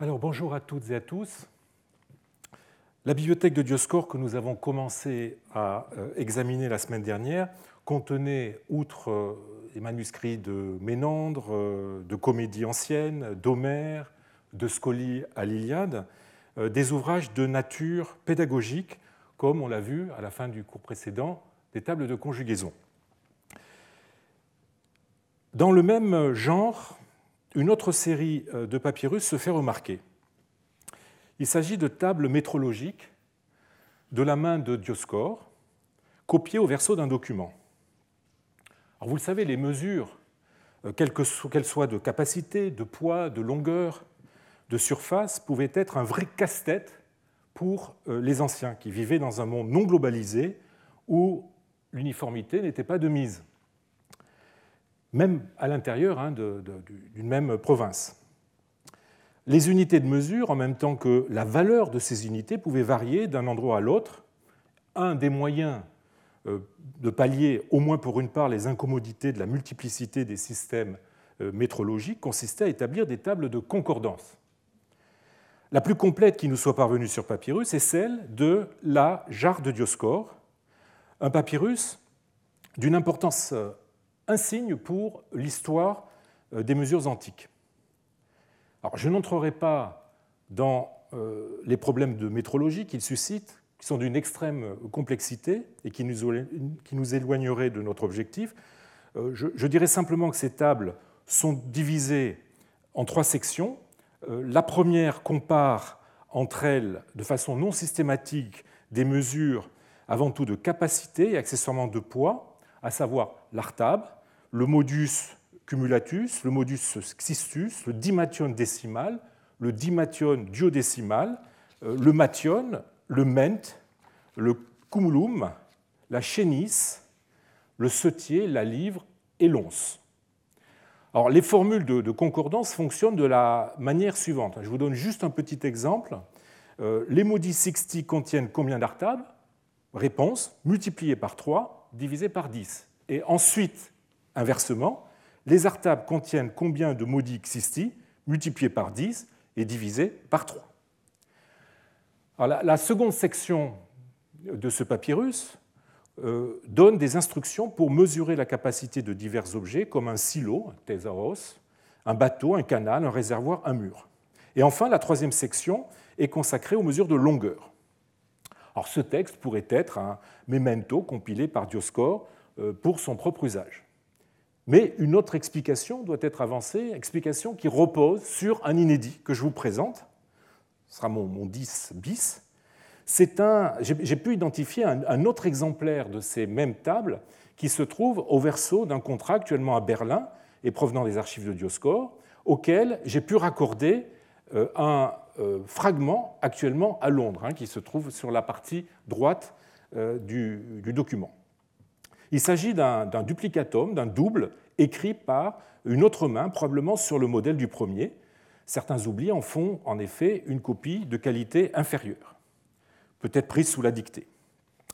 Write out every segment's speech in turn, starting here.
Alors bonjour à toutes et à tous. La bibliothèque de Dioscore que nous avons commencé à euh, examiner la semaine dernière contenait, outre euh, les manuscrits de Ménandre, euh, de comédies anciennes, d'Homère, de Scoli à l'Iliade, des ouvrages de nature pédagogique, comme on l'a vu à la fin du cours précédent, des tables de conjugaison. Dans le même genre, une autre série euh, de papyrus se fait remarquer. Il s'agit de tables métrologiques de la main de Dioscore, copiées au verso d'un document. Vous le savez, les mesures, euh, quelles qu'elles soient de capacité, de poids, de longueur, de surface, pouvaient être un vrai casse-tête pour euh, les anciens qui vivaient dans un monde non globalisé où l'uniformité n'était pas de mise même à l'intérieur hein, d'une même province. Les unités de mesure, en même temps que la valeur de ces unités, pouvaient varier d'un endroit à l'autre. Un des moyens euh, de pallier, au moins pour une part, les incommodités de la multiplicité des systèmes euh, métrologiques consistait à établir des tables de concordance. La plus complète qui nous soit parvenue sur papyrus est celle de la jarre de Dioscore, un papyrus d'une importance euh, un signe pour l'histoire euh, des mesures antiques. Alors, je n'entrerai pas dans euh, les problèmes de métrologie qu'il suscite, qui sont d'une extrême complexité et qui nous éloigneraient de notre objectif. Euh, je dirais simplement que ces tables sont divisées en trois sections. La première compare entre elles, de façon non systématique, des mesures avant tout de capacité et accessoirement de poids, à savoir l'artab, le modus cumulatus, le modus xistus, le dimation décimal, le dimation duodécimal, euh, le mation, le ment, le cumulum, la chénis, le setier, la livre et l'once. Alors, les formules de, concordance fonctionnent de la manière suivante. Je vous donne juste un petit exemple. Euh, les modis sixti contiennent combien d'artables? Réponse multiplié par 3 divisé par 10. Et ensuite, Inversement, les artables contiennent combien de maudits xisti multiplié par 10 et divisé par 3. la, seconde section de ce papyrus euh, donne des instructions pour mesurer la capacité de divers objets comme un silo, un thésaurus, un bateau, un canal, un réservoir, un mur. Et enfin, la troisième section est consacrée aux mesures de longueur. Alors, ce texte pourrait être un memento compilé par Dioscore euh, pour son propre usage. Mais une autre explication doit être avancée, explication qui repose sur un inédit que je vous présente. Ce sera mon, 10 bis. J'ai pu identifier un, autre exemplaire de ces mêmes tables qui se trouve au verso d'un contrat actuellement à Berlin et provenant des archives de Dioscore, auquel j'ai pu raccorder euh, un fragment actuellement à Londres, hein, qui se trouve sur la partie droite euh, du document. Il s'agit d'un duplicatum, d'un double, écrit par une autre main, probablement sur le modèle du premier. Certains oublis en font en effet une copie de qualité inférieure, peut-être prise sous la dictée.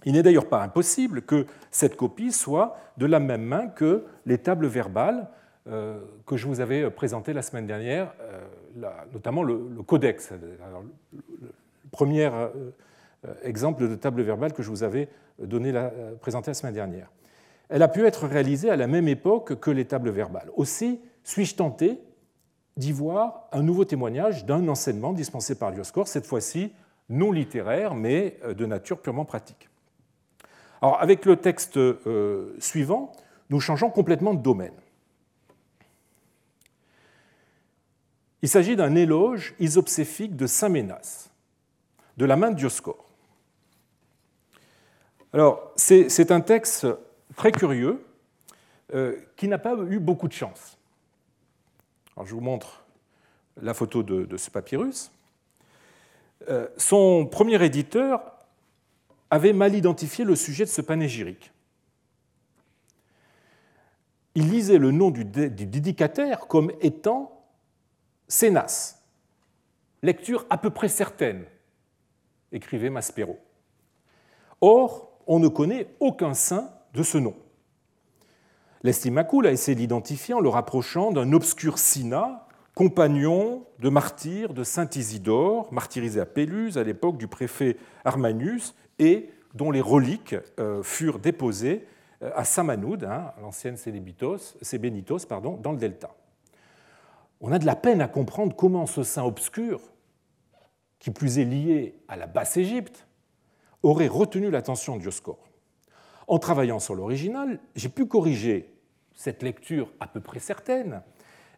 Il n'est d'ailleurs pas impossible que cette copie soit de la même main que les tables verbales euh, que je vous avais présentées la semaine dernière, euh, notamment le, codex. le premier euh, exemple de table verbale que je vous avais donné présenté la semaine dernière elle a pu être réalisée à la même époque que les tables verbales. Aussi, suis-je tenté d'y voir un nouveau témoignage d'un enseignement dispensé par Dioscore, cette fois-ci non littéraire, mais euh, de nature purement pratique. Alors, avec le texte euh, suivant, nous changeons complètement de domaine. Il s'agit d'un éloge isopséphique de Saint Ménas, de la main de Dioscore. Alors, c'est un texte très curieux, euh, qui n'a pas eu beaucoup de chance. Alors, je vous montre la photo de, ce papyrus. Euh, son premier éditeur avait mal identifié le sujet de ce panégyrique. Il lisait le nom du dédicataire comme étant Sénas, lecture à peu près certaine, écrivait Maspero. Or, on ne connaît aucun saint de ce nom. L'estimacule a essayé d'identifier en le rapprochant d'un obscur sina compagnon de martyr de saint Isidore, martyrisé à Péluse à l'époque du préfet Armanius, et dont les reliques euh, furent déposées euh, à Samanoud, hein, l'ancienne Sebenitos, pardon, dans le delta. On a de la peine à comprendre comment ce saint obscur, qui plus est lié à la Basse-Égypte, aurait retenu l'attention de Dioscore. En travaillant sur l'original, j'ai pu corriger cette lecture à peu près certaine,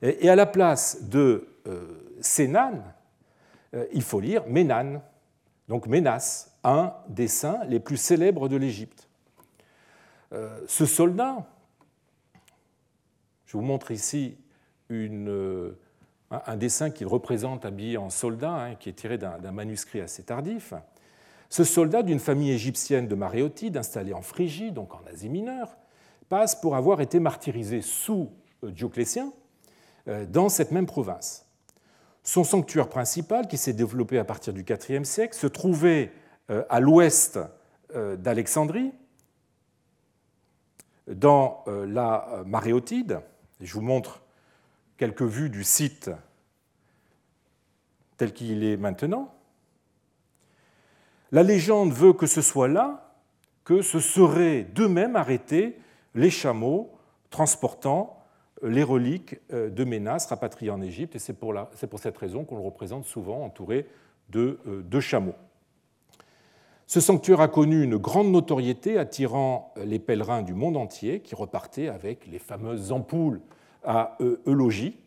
et à la place de euh, Sénan, euh, il faut lire Ménan, donc Ménas, un des saints les plus célèbres de l'Égypte. Euh, ce soldat, je vous montre ici une, un dessin qu'il représente habillé en soldat, hein, qui est tiré d'un manuscrit assez tardif. Ce soldat d'une famille égyptienne de Maréotides, installée en Phrygie, donc en Asie mineure, passe pour avoir été martyrisé sous Dioclétien euh, dans cette même province. Son sanctuaire principal, qui s'est développé à partir du IVe siècle, se trouvait euh, à l'ouest euh, d'Alexandrie, dans la Maréotide. Je vous montre quelques vues du site tel qu'il est maintenant. La légende veut que ce soit là que se seraient d'eux-mêmes arrêtés les chameaux transportant les reliques euh, de Ménas rapatriées en Égypte, et c'est pour, cette raison qu'on le représente souvent entouré euh, de chameaux. Ce sanctuaire a connu une grande notoriété, attirant les pèlerins du monde entier qui repartaient avec les fameuses ampoules à eulogie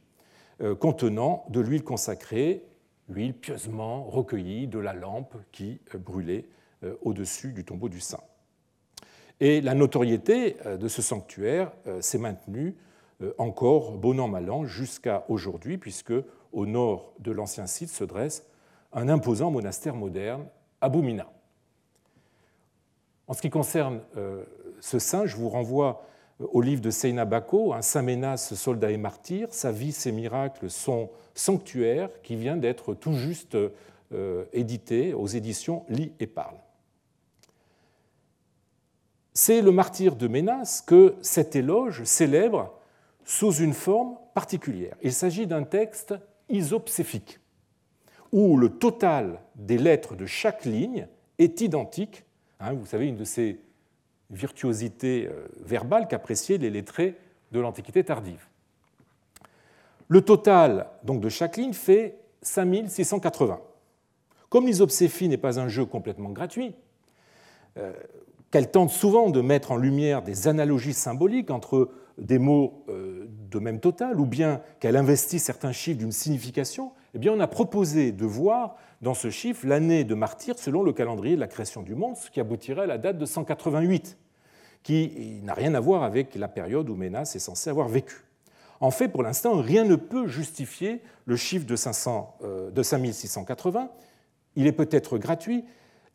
euh, contenant de l'huile consacrée, l'huile pieusement recueillie de la lampe qui brûlait au-dessus du tombeau du saint. Et la notoriété de ce sanctuaire s'est maintenue euh, encore bon an mal an jusqu'à aujourd'hui, puisque au nord de l'ancien site se dresse un imposant monastère moderne, Aboumina. En ce qui concerne euh, ce saint, je vous renvoie euh, au livre de Seyna Bako, Saint Ménas, soldat et martyr, sa vie, ses miracles, son sanctuaire, qui vient d'être tout juste édité aux éditions Lit et Parle. C'est le martyr de Ménas que cet éloge célèbre sous une forme particulière. Il s'agit d'un texte isopséfique, où le total des lettres de chaque ligne est identique. Hein, vous savez, une de ces virtuosités euh, verbales qu'appréciaient les lettrés de l'Antiquité tardive. Le total donc, de chaque ligne fait 5680. Comme l'isopséphie n'est pas un jeu complètement gratuit, euh, qu'elle tente souvent de mettre en lumière des analogies symboliques entre des mots euh, de même total, ou bien qu'elle investit certains chiffres d'une signification, eh bien on a proposé de voir dans ce chiffre l'année de martyr selon le calendrier de la création du monde, ce qui aboutirait à la date de 188, qui n'a rien à voir avec la période où Ménas est censé avoir vécu. En fait, pour l'instant, rien ne peut justifier le chiffre de, 500, euh, de 5680. Il est peut-être gratuit,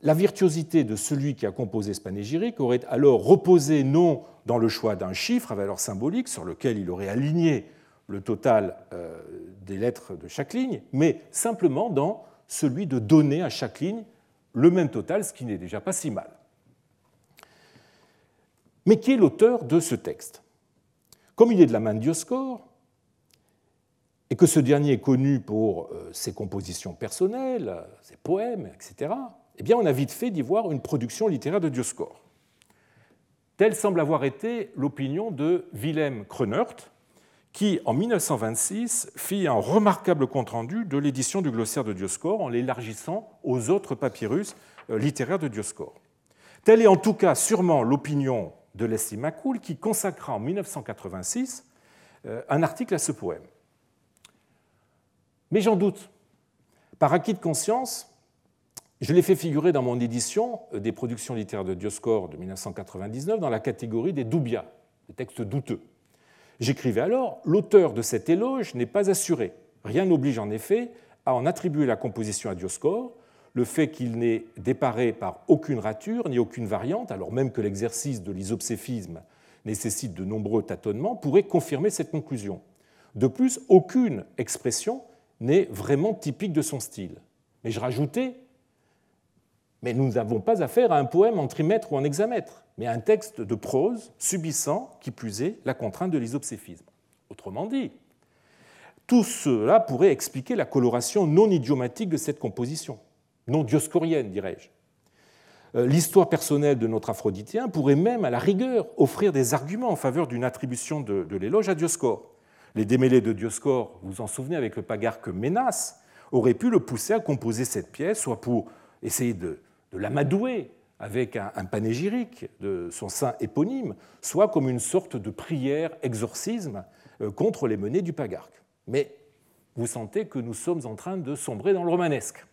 la virtuosité de celui qui a composé ce panégyrique aurait alors reposé non dans le choix d'un chiffre à valeur symbolique sur lequel il aurait aligné le total euh, des lettres de chaque ligne, mais simplement dans celui de donner à chaque ligne le même total, ce qui n'est déjà pas si mal. Mais qui est l'auteur de ce texte? Comme il est de la main de Dioscore, et que ce dernier est connu pour euh, ses compositions personnelles, ses poèmes, etc., eh bien, on a vite fait d'y voir une production littéraire de Dioscore. Telle semble avoir été l'opinion de Wilhelm Kronert, qui, en 1926, fit un remarquable compte-rendu de l'édition du glossaire de Dioscore en l'élargissant aux autres papyrus euh, littéraires de Dioscore. Telle est en tout cas sûrement l'opinion de Leslie McCool, qui consacra en 1986 euh, un article à ce poème. Mais j'en doute. Par acquis de conscience, je l'ai fait figurer dans mon édition euh, des productions littéraires de Dioscore de 1999 dans la catégorie des doubias, des textes douteux. J'écrivais alors L'auteur de cet éloge n'est pas assuré. Rien n'oblige en effet à en attribuer la composition à Dioscore. Le fait qu'il n'est déparé par aucune rature ni aucune variante, alors même que l'exercice de l'isopséphisme nécessite de nombreux tâtonnements, pourrait confirmer cette conclusion. De plus, aucune expression n'est vraiment typique de son style. Mais je rajoutais mais nous n'avons pas affaire à un poème en trimètre ou en hexamètre, mais un texte de prose subissant, qui plus est, la contrainte de l'isopséphisme. Autrement dit, Tout cela pourrait expliquer la coloration non idiomatique de cette composition, non dioscorienne, dirais-je. Euh, l'histoire personnelle de notre aphroditien pourrait même, à la rigueur, offrir des arguments en faveur d'une attribution de, l'éloge à Dioscore. Les démêlés de Dioscore, vous vous en souvenez avec le pagarque Ménas, auraient pu le pousser à composer cette pièce, soit pour essayer de, l'amadouer avec un, panégyrique de son saint éponyme, soit comme une sorte de prière exorcisme euh, contre les menées du pagarque. Mais vous sentez que nous sommes en train de sombrer dans le romanesque.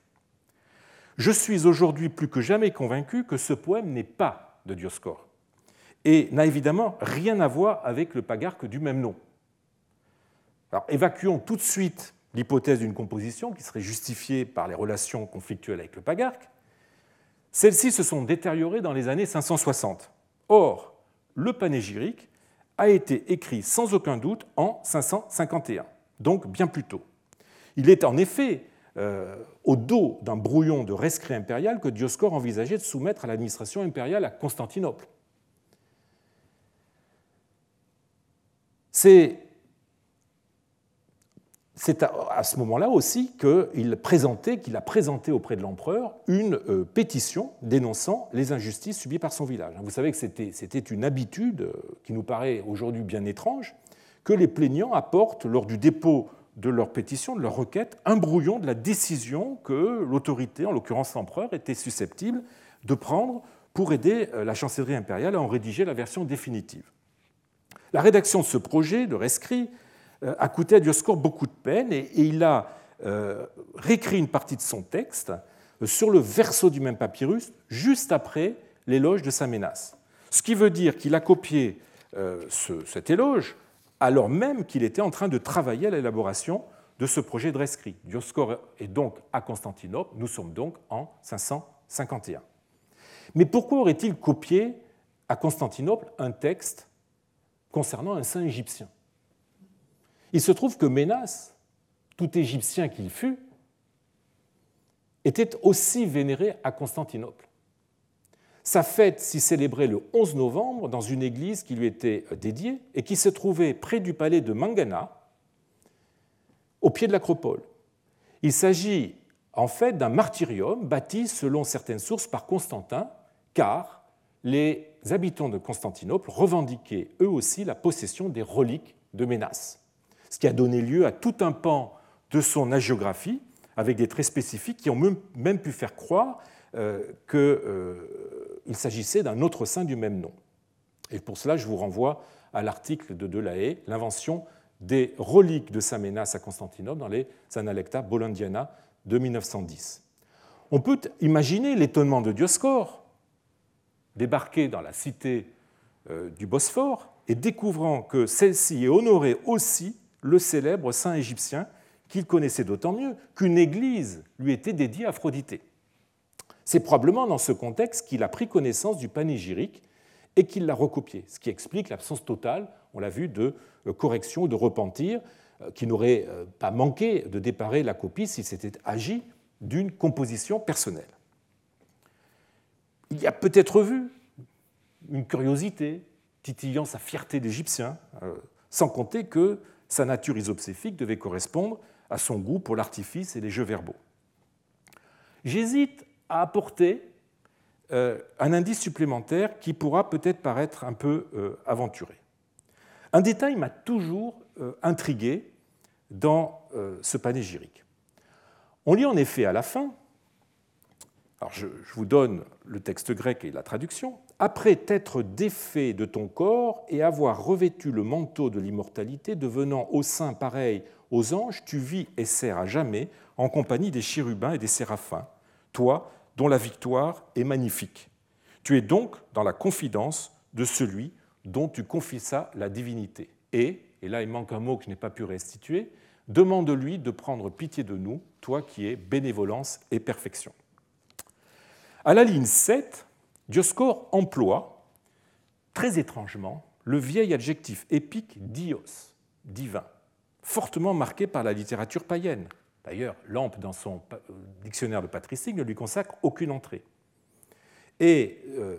Je suis aujourd'hui plus que jamais convaincu que ce poème n'est pas de Dioscore et n'a évidemment rien à voir avec le pagarque du même nom. Évacuons tout de suite l'hypothèse d'une composition qui serait justifiée par les relations conflictuelles avec le pagarque. Celles-ci se sont détériorées dans les années 560. Or, le panégyrique a été écrit sans aucun doute en 551, donc bien plus tôt. Il est en effet euh, au dos d'un brouillon de rescrit impérial que Dioscore envisageait de soumettre à l'administration impériale à Constantinople. C'est à, ce moment-là aussi qu'il présentait, qu'il a présenté auprès de l'empereur une euh, pétition dénonçant les injustices subies par son village. Vous savez que c'était une habitude euh, qui nous paraît aujourd'hui bien étrange, que les plaignants apportent lors du dépôt de leur pétition, de leur requête, un brouillon de la décision que l'autorité, en l'occurrence l'empereur, était susceptible de prendre pour aider euh, la chancellerie impériale à en rédiger la version définitive. La rédaction de ce projet de rescrit a coûté à Dioscore beaucoup de peine et il a euh, réécrit une partie de son texte sur le verso du même papyrus juste après l'éloge de sa menace. Ce qui veut dire qu'il a copié cet éloge alors même qu'il était en train de travailler à l'élaboration de ce projet de rescrit. Dioscore est donc à Constantinople, nous sommes donc en 551. Mais pourquoi aurait-il copié à Constantinople un texte concernant un saint égyptien? Il se trouve que Ménas, tout égyptien qu'il fût, était aussi vénéré à Constantinople. Sa fête s'y célébrait le 11 novembre dans une église qui lui était euh, dédiée et qui se trouvait près du palais de Mangana, au pied de l'acropole. Il s'agit en fait d'un martyrium bâti selon certaines sources par Constantin, car les habitants de Constantinople revendiquaient eux aussi la possession des reliques de Ménas, ce qui a donné lieu à tout un pan de son agiographie avec des traits spécifiques qui ont même pu faire croire euh, qu'il euh, s'agissait d'un autre saint du même nom. Et pour cela, je vous renvoie à l'article de Delahaye, l'invention des reliques de Saint Ménas à Constantinople dans les Analecta Bollandiana de 1910. On peut imaginer l'étonnement de Dioscore, débarquer dans la cité euh, du Bosphore et découvrant que celle-ci honorait aussi le célèbre saint égyptien qu'il connaissait d'autant mieux qu'une église lui était dédiée à Aphrodité. C'est probablement dans ce contexte qu'il a pris connaissance du panégyrique et qu'il l'a recopié, ce qui explique l'absence totale, on l'a vu, de euh, correction ou de repentir, euh, qui n'aurait euh, pas manqué de déparer la copie s'il s'était agi d'une composition personnelle. Il y a peut-être vu une curiosité titillant sa fierté d'Égyptien, sans compter que sa nature isopséfique devait correspondre à son goût pour l'artifice et les jeux verbaux. J'hésite a apporté euh, un indice supplémentaire qui pourra peut-être paraître un peu euh, aventuré. Un détail m'a toujours euh, intrigué dans ce panégyrique. On lit en effet à la fin, alors je, vous donne le texte grec et la traduction, après t'être défait de ton corps et avoir revêtu le manteau de l'immortalité, devenant au sein pareil aux anges, tu vis et sers à jamais en compagnie des chérubins et des séraphins, toi dont la victoire est magnifique. Tu es donc dans la confidence de celui dont tu confissas la divinité. Et, et là il manque un mot que je n'ai pas pu restituer, demande-lui de prendre pitié de nous, toi qui es bénévolence et perfection. À la ligne 7, Dioscore emploie, très étrangement, le vieil adjectif épique dios, divin, fortement marqué par la littérature païenne. D'ailleurs, Lampe, dans son euh, dictionnaire de patristique, ne lui consacre aucune entrée. Et euh,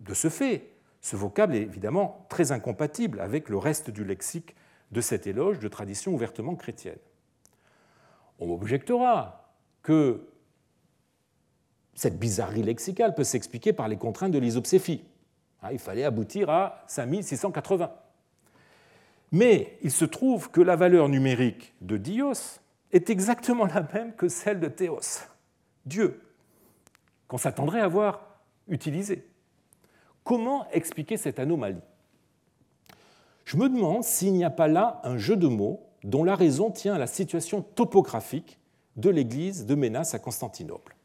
de ce fait, ce vocable est évidemment très incompatible avec le reste du lexique de cet éloge de tradition ouvertement chrétienne. On objectera que cette bizarrerie lexicale peut s'expliquer par les contraintes de l'isopséphie. Hein, il fallait aboutir à 5680. Mais il se trouve que la valeur numérique de Dios est exactement la même que celle de Théos, Dieu, qu'on s'attendrait à voir utilisée. Comment expliquer cette anomalie? Je me demande s'il n'y a pas là un jeu de mots dont la raison tient à la situation topographique de l'église de Ménas à Constantinople.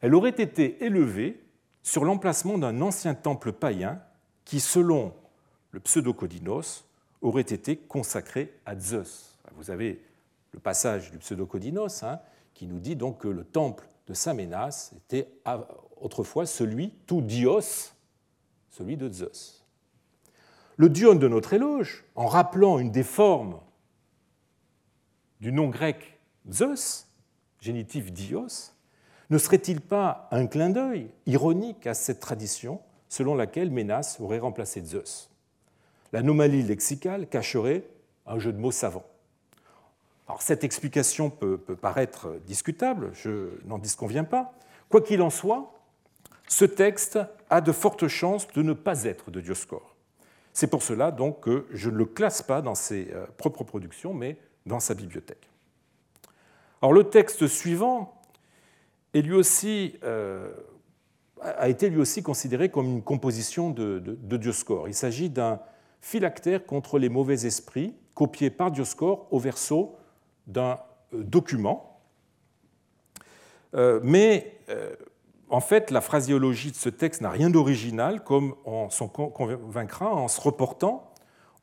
Elle aurait été élevée sur l'emplacement d'un ancien temple païen qui, selon le pseudocodinos, aurait été consacré à Zeus. Vous avez le passage du pseudocodinos hein, qui nous dit donc que le temple de Saint Ménas était autrefois celui, tout dios, celui de Zeus. Le dion de notre éloge, en rappelant une des formes du nom grec Zeus, génitif dios, ne serait-il pas un clin d'œil ironique à cette tradition selon laquelle Ménas aurait remplacé Zeus? L'anomalie lexicale cacherait un jeu de mots savant. Cette explication peut, peut paraître discutable, je n'en disconviens pas. Quoi qu'il en soit, ce texte a de fortes chances de ne pas être de Dioscore. C'est pour cela donc que je ne le classe pas dans ses euh, propres productions, mais dans sa bibliothèque. Alors, le texte suivant lui aussi, euh, a été lui aussi considéré comme une composition de, de, Dioscore. Il s'agit d'un phylactère contre les mauvais esprits, copié par Dioscore au verso d'un euh, document. Euh, mais en fait, la phraséologie de ce texte n'a rien d'original, comme on s'en convaincra en se reportant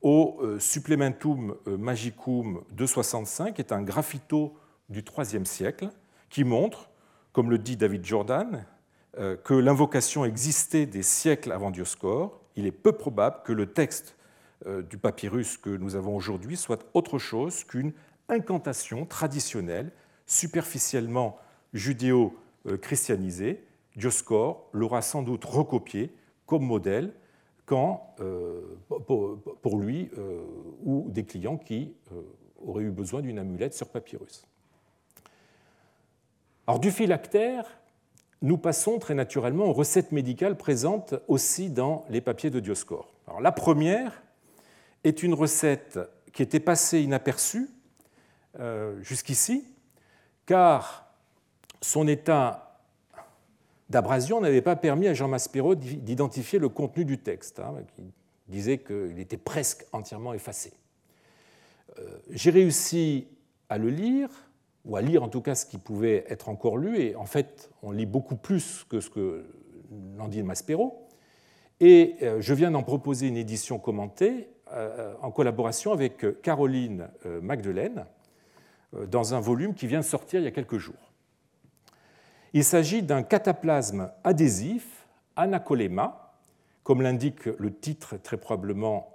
au Supplementum Magicum 265, qui est un graffito du IIIe siècle, qui montre comme le dit David Jordan, euh, que l'invocation existait des siècles avant Dioscore, il est peu probable que le texte euh, du papyrus que nous avons aujourd'hui soit autre chose qu'une incantation traditionnelle, superficiellement judéo-christianisée. Dioscore l'aura sans doute recopié comme modèle quand, euh, pour lui ou des clients qui auraient eu besoin d'une amulette sur papyrus. Alors, du phylactère, nous passons très naturellement aux recettes médicales présentes aussi dans les papiers de Dioscore. La première est une recette qui était passée inaperçue euh, jusqu'ici, car son état d'abrasion n'avait pas permis à Jean Maspero d'identifier le contenu du texte, hein, qui disait qu'il était presque entièrement effacé. Euh, j'ai réussi à le lire ou à lire en tout cas ce qui pouvait être encore lu, et en fait on lit beaucoup plus que ce que n'en dit Maspero. Et euh, je viens d'en proposer une édition commentée euh, en collaboration avec Caroline euh, Magdelaine dans un volume qui vient de sortir il y a quelques jours. Il s'agit d'un cataplasme adhésif, anacolema, comme l'indique le titre très probablement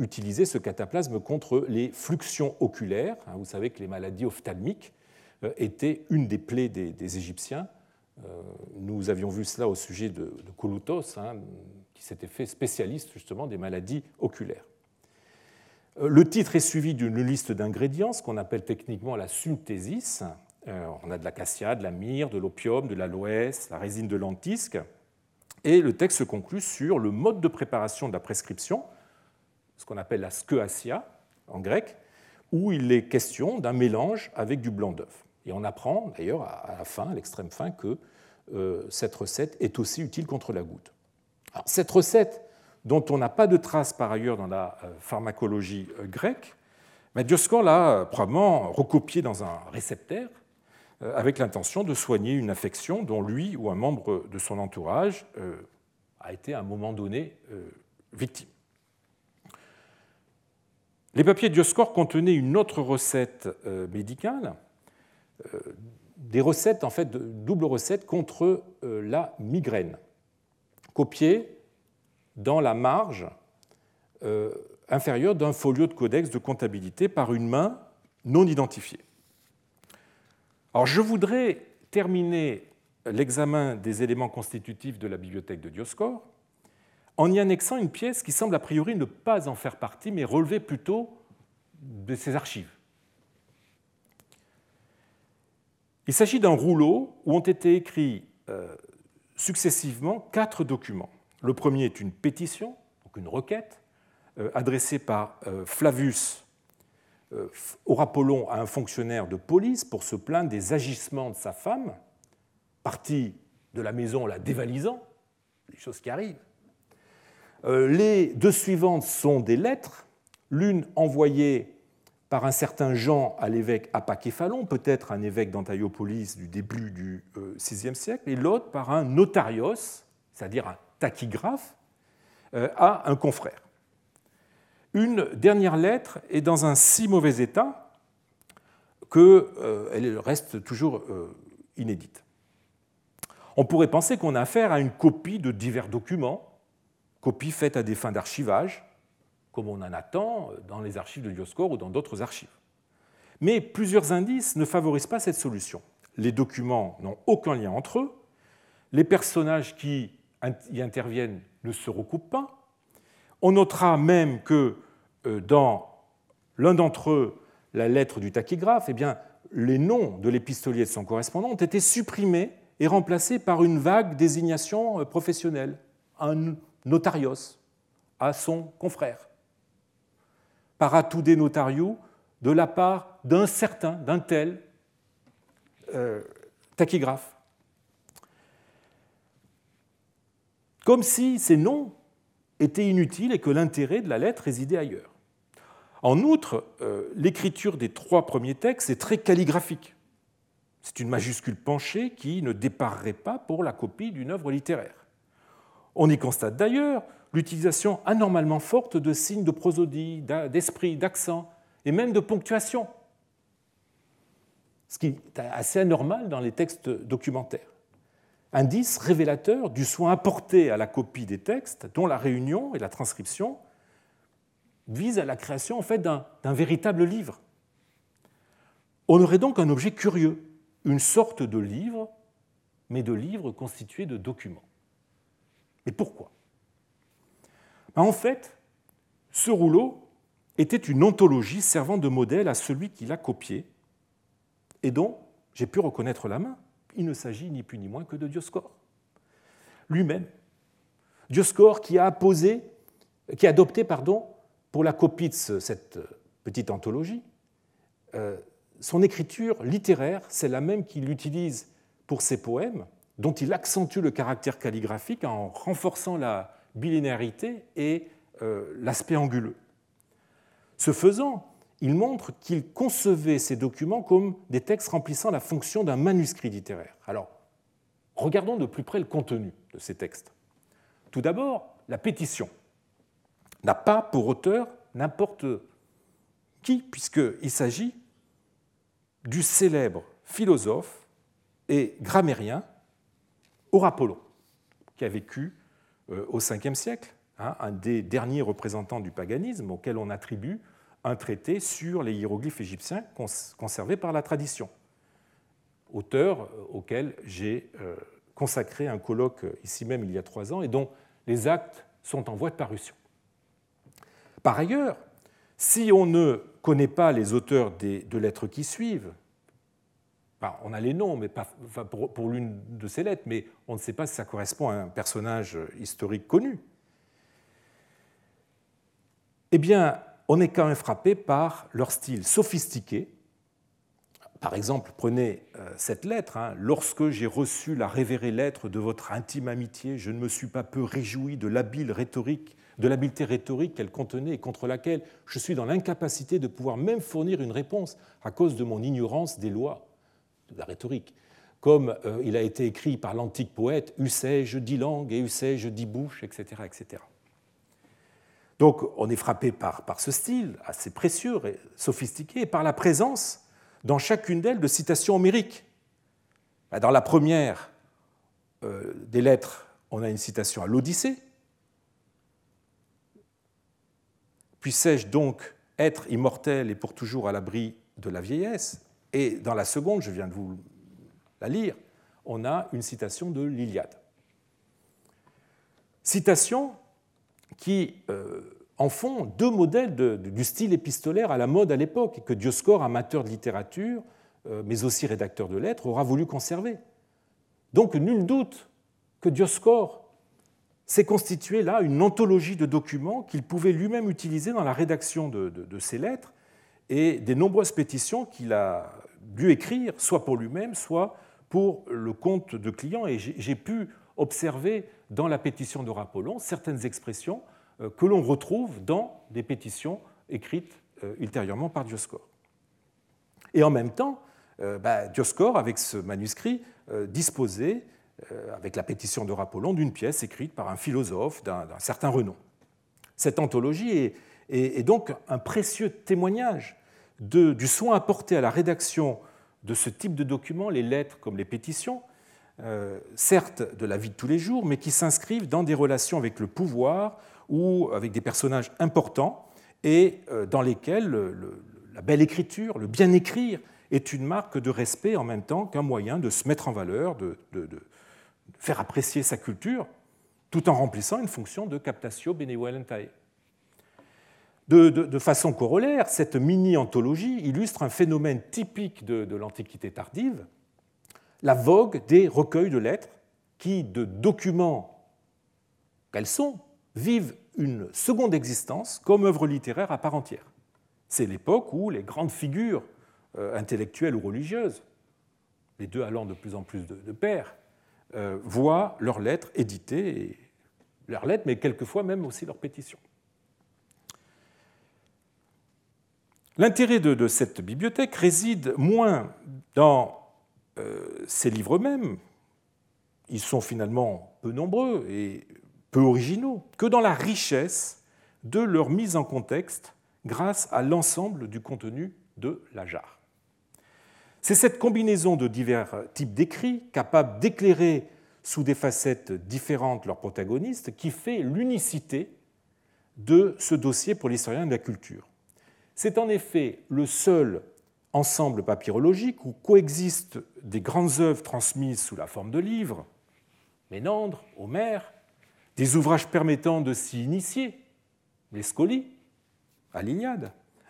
utiliser ce cataplasme contre les fluxions oculaires. Hein, vous savez que les maladies ophtalmiques euh, étaient une des plaies des, Égyptiens. Euh, nous avions vu cela au sujet de, de Kouloutos, hein, qui s'était fait spécialiste justement des maladies oculaires. Euh, le titre est suivi d'une liste d'ingrédients, ce qu'on appelle techniquement la synthésis. On a de l'acacia, de la myrrhe, de l'opium, de l'aloès, la résine de lentisque. Et le texte se conclut sur le mode de préparation de la prescription, ce qu'on appelle la skeasia en grec, où il est question d'un mélange avec du blanc d'œuf. Et on apprend d'ailleurs à la fin, à l'extrême fin, que euh, cette recette est aussi utile contre la goutte. cette recette, dont on n'a pas de trace par ailleurs dans la euh, pharmacologie euh, grecque, mais Dioscor l'a probablement recopiée dans un réceptaire avec l'intention de soigner une affection dont lui ou un membre de son entourage a été à un moment donné victime. Les papiers Dioscore contenaient une autre recette euh, médicale, euh, des recettes, en fait, double recette contre euh, la migraine, copiées dans la marge inférieure d'un folio de codex de comptabilité par une main non identifiée. Alors, je voudrais terminer l'examen des éléments constitutifs de la bibliothèque de Dioscore en y annexant une pièce qui semble a priori ne pas en faire partie, mais relever plutôt de ses archives. Il s'agit d'un rouleau où ont été écrits euh, successivement quatre documents. Le premier est une pétition, donc une requête, euh, adressée par euh, Flavius Aurapollon à un fonctionnaire de police pour se plaindre des agissements de sa femme, partie de la maison la dévalisant, des choses qui arrivent. Les deux suivantes sont des lettres, l'une envoyée par un certain Jean à l'évêque Apaképhalon, peut-être un évêque d'Antiopolis du début du VIe siècle, et l'autre par un notarios, c'est-à-dire un tachygraphe, euh, à un confrère. Une dernière lettre est dans un si mauvais état qu'elle euh, reste toujours euh, inédite. On pourrait penser qu'on a affaire à une copie de divers documents, copie faite à des fins d'archivage, comme on en attend dans les archives de Dioscor ou dans d'autres archives. Mais plusieurs indices ne favorisent pas cette solution. Les documents n'ont aucun lien entre eux, les personnages qui y interviennent ne se recoupent pas. On notera même que euh, dans l'un d'entre eux, la lettre du tachygraphe, eh bien, les noms de l'épistolier de son correspondant ont été supprimés et remplacés par une vague désignation euh, professionnelle, notarios à son confrère paratude notariu de la part d'un certain, d'un tel euh, tachygraphe. Comme si ces noms étaient inutiles et que l'intérêt de la lettre résidait ailleurs. En outre, euh, l'écriture des trois premiers textes est très calligraphique. C'est une majuscule penchée qui ne déparerait pas pour la copie d'une œuvre littéraire. On y constate d'ailleurs l'utilisation anormalement forte de signes de prosodie, d'esprit, d'accent et même de ponctuation, ce qui est assez anormal dans les textes documentaires. Indice révélateur du soin apporté à la copie des textes, dont la réunion et la transcription visent à la création d'un véritable livre. On aurait donc un objet curieux, une sorte de livre, mais de livre constitué de documents. Et pourquoi? Ben, En fait, ce rouleau était une ontologie servant de modèle à celui qui l'a copié et dont j'ai pu reconnaître la main. Il ne s'agit ni plus ni moins que de Dioscore. Lui-même. Dioscore qui a qui a adopté pardon, pour la copie de cette petite anthologie, euh, son écriture littéraire, c'est la même qu'il utilise pour ses poèmes, dont il accentue le caractère calligraphique en renforçant la bilinéarité et euh, l'aspect anguleux. Ce faisant, il montre qu'il concevait ces documents comme des textes remplissant la fonction d'un manuscrit littéraire. Alors, regardons de plus près le contenu de ces textes. Tout d'abord, la pétition n'a pas pour auteur n'importe qui, puisqu'il s'agit du célèbre philosophe et grammairien Aurapollon, qui a vécu euh, au Ve siècle, hein, un des derniers représentants du paganisme auquel on attribue un traité sur les hiéroglyphes égyptiens conservés par la tradition, auteur euh, auquel j'ai euh, consacré un colloque ici même il y a trois ans et dont les actes sont en voie de parution. Par ailleurs, si on ne connaît pas les auteurs des lettres qui suivent, on a les noms, mais pour, l'une de ces lettres, mais on ne sait pas si ça correspond à un personnage historique connu. Eh bien, on est quand même frappé par leur style sophistiqué. Par exemple, prenez euh, cette lettre. Hein. Lorsque j'ai reçu la révérée lettre de votre intime amitié, je ne me suis pas peu réjoui de de l'habileté rhétorique qu'elle contenait et contre laquelle je suis dans l'incapacité de pouvoir même fournir une réponse à cause de mon ignorance des lois de la rhétorique, comme euh, il a été écrit par l'antique poète Usais-je dix langues et usais-je dix bouches, etc., etc. Donc on est frappé par, par ce style assez précieux et sophistiqué et par la présence dans chacune d'elles de citations homériques. Bah, dans la première euh, des lettres, on a une citation à l'Odyssée. Puissais-je donc être immortel et pour toujours à l'abri de la vieillesse? Et dans la seconde, je viens de vous la lire, on a une citation de l'Iliade. Citation qui en font deux modèles du style épistolaire à la mode à l'époque et que Dioscore, amateur de littérature, mais aussi rédacteur de lettres, aura voulu conserver. Donc nul doute que Dioscore s'est constitué là une anthologie de documents qu'il pouvait lui-même utiliser dans la rédaction de, ses lettres et des nombreuses pétitions qu'il a dû écrire, soit pour lui-même, soit pour le compte de clients. Et j'ai pu observer dans la pétition de Rapollon certaines expressions euh, que l'on retrouve dans des pétitions écrites euh, ultérieurement par Dioscore. Et en même temps, euh, bah, Dioscore, avec ce manuscrit, disposait, avec la pétition de Rapollon, d'une pièce écrite par un philosophe d'un certain renom. Cette anthologie est, donc un précieux témoignage du soin apporté à la rédaction de ce type de documents, les lettres comme les pétitions, certes de la vie de tous les jours, mais qui s'inscrivent dans des relations avec le pouvoir ou avec des personnages importants et euh, dans lesquels la belle écriture, le bien écrire, est une marque de respect en même temps qu'un moyen de se mettre en valeur, de, faire apprécier sa culture, tout en remplissant une fonction de captatio benevolentae. De, façon corollaire, cette mini-anthologie illustre un phénomène typique de, de l'Antiquité tardive, la vogue des recueils de lettres qui, de documents qu'elles sont, vivent une seconde existence comme œuvre littéraire à part entière. C'est l'époque où les grandes figures euh, intellectuelles ou religieuses, les deux allant de plus en plus de, pair, euh, voient leurs lettres éditées, leurs lettres, mais quelquefois même aussi leurs pétitions. L'intérêt de, cette bibliothèque réside moins dans euh, ces livres eux-mêmes, ils sont finalement peu nombreux et peu originaux, que dans la richesse de leur mise en contexte grâce à l'ensemble du contenu de la jarre. C'est cette combinaison de divers types d'écrits, capables d'éclairer sous des facettes différentes leurs protagonistes, qui fait l'unicité de ce dossier pour l'historien de la culture. C'est en effet le seul ensemble papyrologique où coexistent des grandes œuvres transmises sous la forme de livres, Ménandre, Homère, des ouvrages permettant de s'y initier, les scolies,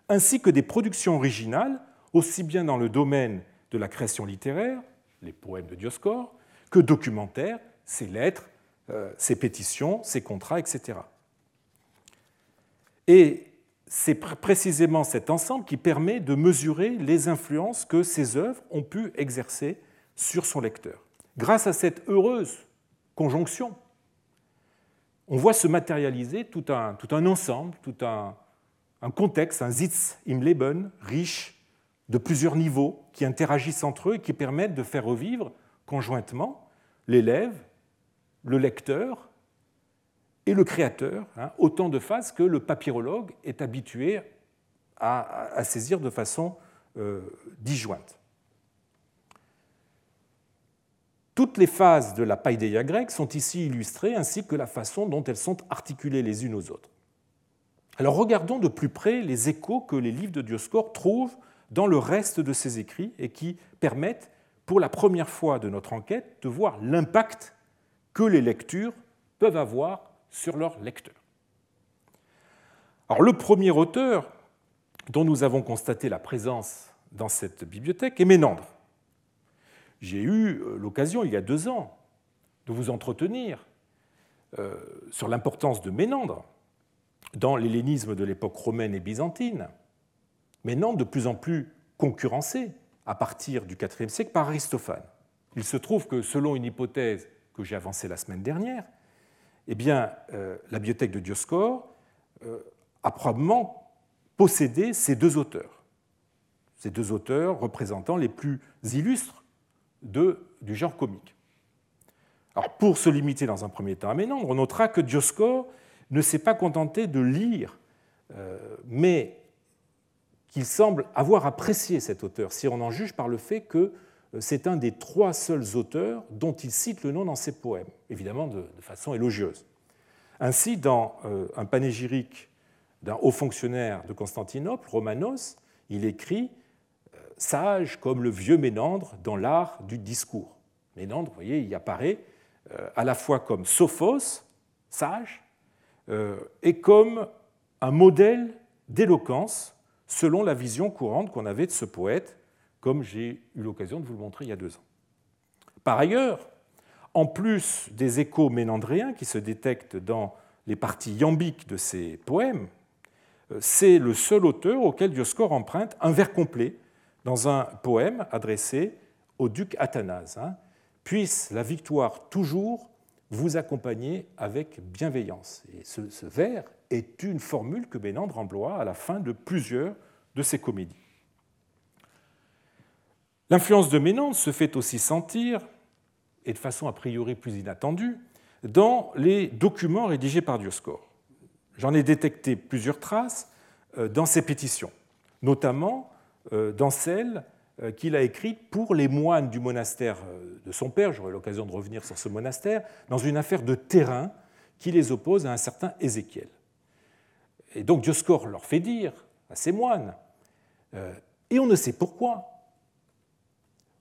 ainsi que des productions originales, aussi bien dans le domaine de la création littéraire, les poèmes de Dioscore, que documentaires, ses lettres, euh, ses pétitions, ses contrats, etc. Et c'est précisément cet ensemble qui permet de mesurer les influences que ces œuvres ont pu exercer sur son lecteur. Grâce à cette heureuse conjonction on voit se matérialiser tout un, un ensemble, tout un, contexte, un Sitz im Leben riche de plusieurs niveaux qui interagissent entre eux et qui permettent de faire revivre conjointement l'élève, le lecteur et le créateur, hein, autant de phases que le papyrologue est habitué à, saisir de façon euh, disjointe. Toutes les phases de la païdéia grecque sont ici illustrées, ainsi que la façon dont elles sont articulées les unes aux autres. Alors regardons de plus près les échos que les livres de Dioscore trouvent dans le reste de ses écrits et qui permettent, pour la première fois de notre enquête, de voir l'impact que les lectures peuvent avoir sur leurs lecteurs. Alors le premier auteur dont nous avons constaté la présence dans cette bibliothèque est Ménandre. J'ai eu euh, l'occasion, il y a deux ans, de vous entretenir euh, sur l'importance de Ménandre dans l'hellénisme de l'époque romaine et byzantine. Ménandre de plus en plus concurrencé à partir du IVe siècle par Aristophane. Il se trouve que selon une hypothèse que j'ai avancée la semaine dernière, eh bien, euh, la bibliothèque de Dioscore a probablement possédé ces deux auteurs, ces deux auteurs représentant les plus illustres du genre comique. Alors, pour se limiter dans un premier temps à Ménandre, on notera que Dioscore ne s'est pas contenté de lire, euh, mais qu'il semble avoir apprécié cet auteur, si on en juge par le fait que euh, c'est un des trois seuls auteurs dont il cite le nom dans ses poèmes, évidemment de, façon élogieuse. Ainsi, dans euh, un panégyrique d'un haut fonctionnaire de Constantinople, Romanos, il écrit sage comme le vieux Ménandre dans l'art du discours. Ménandre, vous voyez, il apparaît euh, à la fois comme sophos, sage, est comme un modèle d'éloquence selon la vision courante qu'on avait de ce poète, comme j'ai eu l'occasion de vous le montrer il y a deux ans. Par ailleurs, en plus des échos ménandréens qui se détectent dans les parties iambiques de ses poèmes, euh, c'est le seul auteur auquel Dioscore emprunte un vers complet dans un poème adressé au duc Athanase. Hein. Puisse la victoire toujours vous accompagner avec bienveillance. Et ce, ce vers est une formule que Ménandre emploie à la fin de plusieurs de ses comédies. L'influence de Ménandre se fait aussi sentir, et de façon a priori plus inattendue, dans les documents rédigés par Dioscore. J'en ai détecté plusieurs traces euh, dans ses pétitions, notamment euh, dans celles euh, qu'il a écrites pour les moines du monastère de son père, j'aurai l'occasion de revenir sur ce monastère, dans une affaire de terrain qui les oppose à un certain Ézéchiel. Et donc Dioscore leur fait dire à ces moines, et on ne sait pourquoi,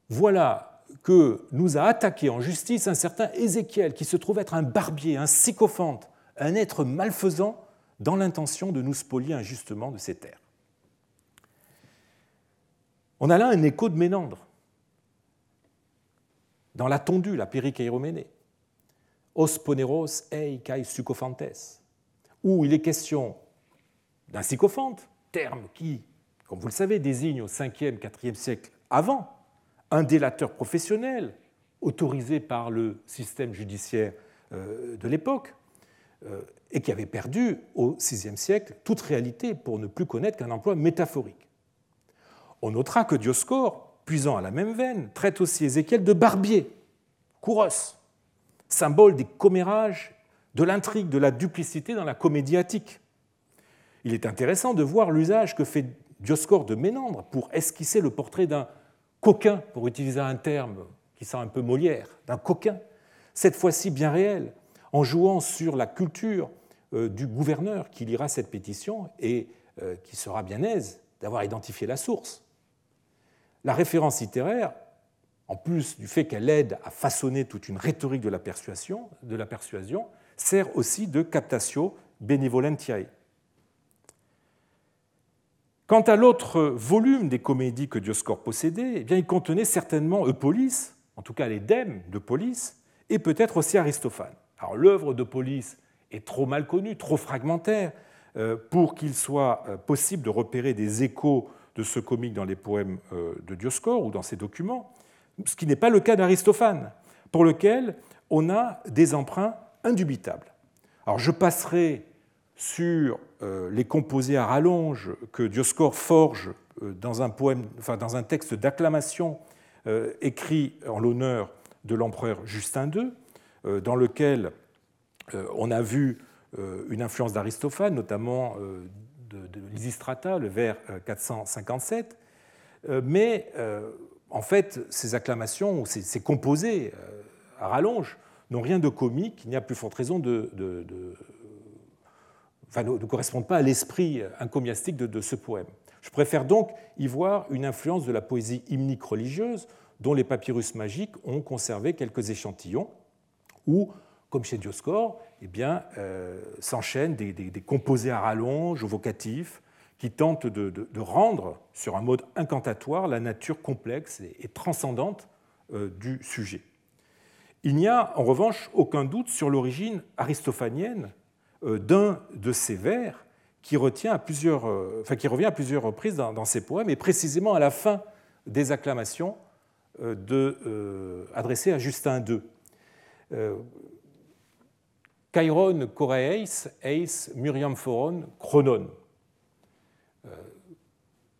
voilà que nous a attaqué en justice un certain Ézéchiel, qui se trouve être un barbier, un sycophante, un être malfaisant dans l'intention de nous spolier injustement de ces terres. On a là un écho de Ménandre, dans la tondue, la périkeiroménée, os poneros ei kai sycophantes, où il est question d'un sycophante, terme qui, comme vous le savez, désigne au 5e, 4e siècle avant un délateur professionnel autorisé par le système judiciaire euh, de l'époque euh, et qui avait perdu au VIe siècle toute réalité pour ne plus connaître qu'un emploi métaphorique. On notera que Dioscore, puisant à la même veine, traite aussi Ézéchiel de barbier, kouros, symbole des commérages, de l'intrigue, de la duplicité dans la comédie attique. Il est intéressant de voir l'usage que fait Dioscore de Ménandre pour esquisser le portrait d'un coquin, pour utiliser un terme qui sent un peu Molière, d'un coquin, cette fois-ci bien réel, en jouant sur la culture euh, du gouverneur qui lira cette pétition et euh, qui sera bien aise d'avoir identifié la source. La référence littéraire, en plus du fait qu'elle aide à façonner toute une rhétorique de la persuasion, de la persuasion sert aussi de captatio benevolentiae. Quant à l'autre volume des comédies que Dioscore possédait, eh bien, il contenait certainement Eupolis, en tout cas les dèmes de Polis, et peut-être aussi Aristophane. Alors l'œuvre de Polis est trop mal connue, trop fragmentaire, euh, pour qu'il soit euh, possible de repérer des échos de ce comique dans les poèmes euh, de Dioscore ou dans ses documents, ce qui n'est pas le cas d'Aristophane, pour lequel on a des emprunts indubitables. Alors je passerai sur euh, les composés à rallonge que Dioscore forge euh, dans un, texte d'acclamation euh, écrit en l'honneur de l'empereur Justin II, dans lequel on a vu une influence d'Aristophane, notamment de, Lysistrata, le vers 457. Mais en fait, ces acclamations, ces, ces composés à rallonge, n'ont rien de comique, il n'y a plus forte raison de ne, correspondent pas à l'esprit encomiastique de, ce poème. Je préfère donc y voir une influence de la poésie hymnique religieuse dont les papyrus magiques ont conservé quelques échantillons, où, comme chez Dioscore, eh bien, euh, s'enchaînent des, composés à rallonge, vocatifs, qui tentent de, rendre, sur un mode incantatoire, la nature complexe et, transcendante euh, du sujet. Il n'y a en revanche aucun doute sur l'origine aristophanienne euh, d'un de ces vers euh, qui revient à plusieurs reprises dans, ses poèmes, et précisément à la fin des acclamations euh, adressées à Justin II. Kairon koreis eis muriam foron chronon.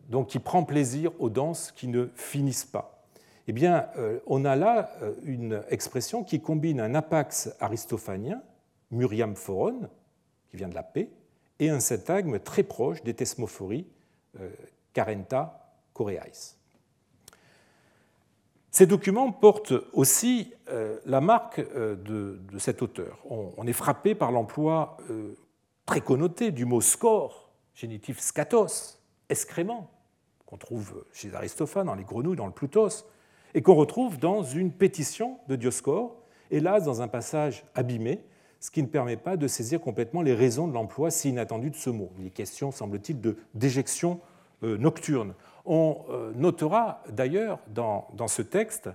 Donc, qui prend plaisir aux danses qui ne finissent pas. Eh bien, on a là une expression qui combine un apax aristophanien, muriam foron, qui vient de la paix, et un syntagme très proche des thesmophories euh, Carenta coreais. Ces documents portent aussi euh, la marque euh, de, cet auteur. On, est frappé par l'emploi très connoté du mot score, génitif scatos, excrément, qu'on trouve chez Aristophane, dans les grenouilles, dans le Plutos, et qu'on retrouve dans une pétition de Dioscore, hélas dans un passage abîmé, ce qui ne permet pas de saisir complètement les raisons de l'emploi si inattendu de ce mot. Il est question, semble-t-il, de déjection euh, nocturne. On euh, notera d'ailleurs dans, ce texte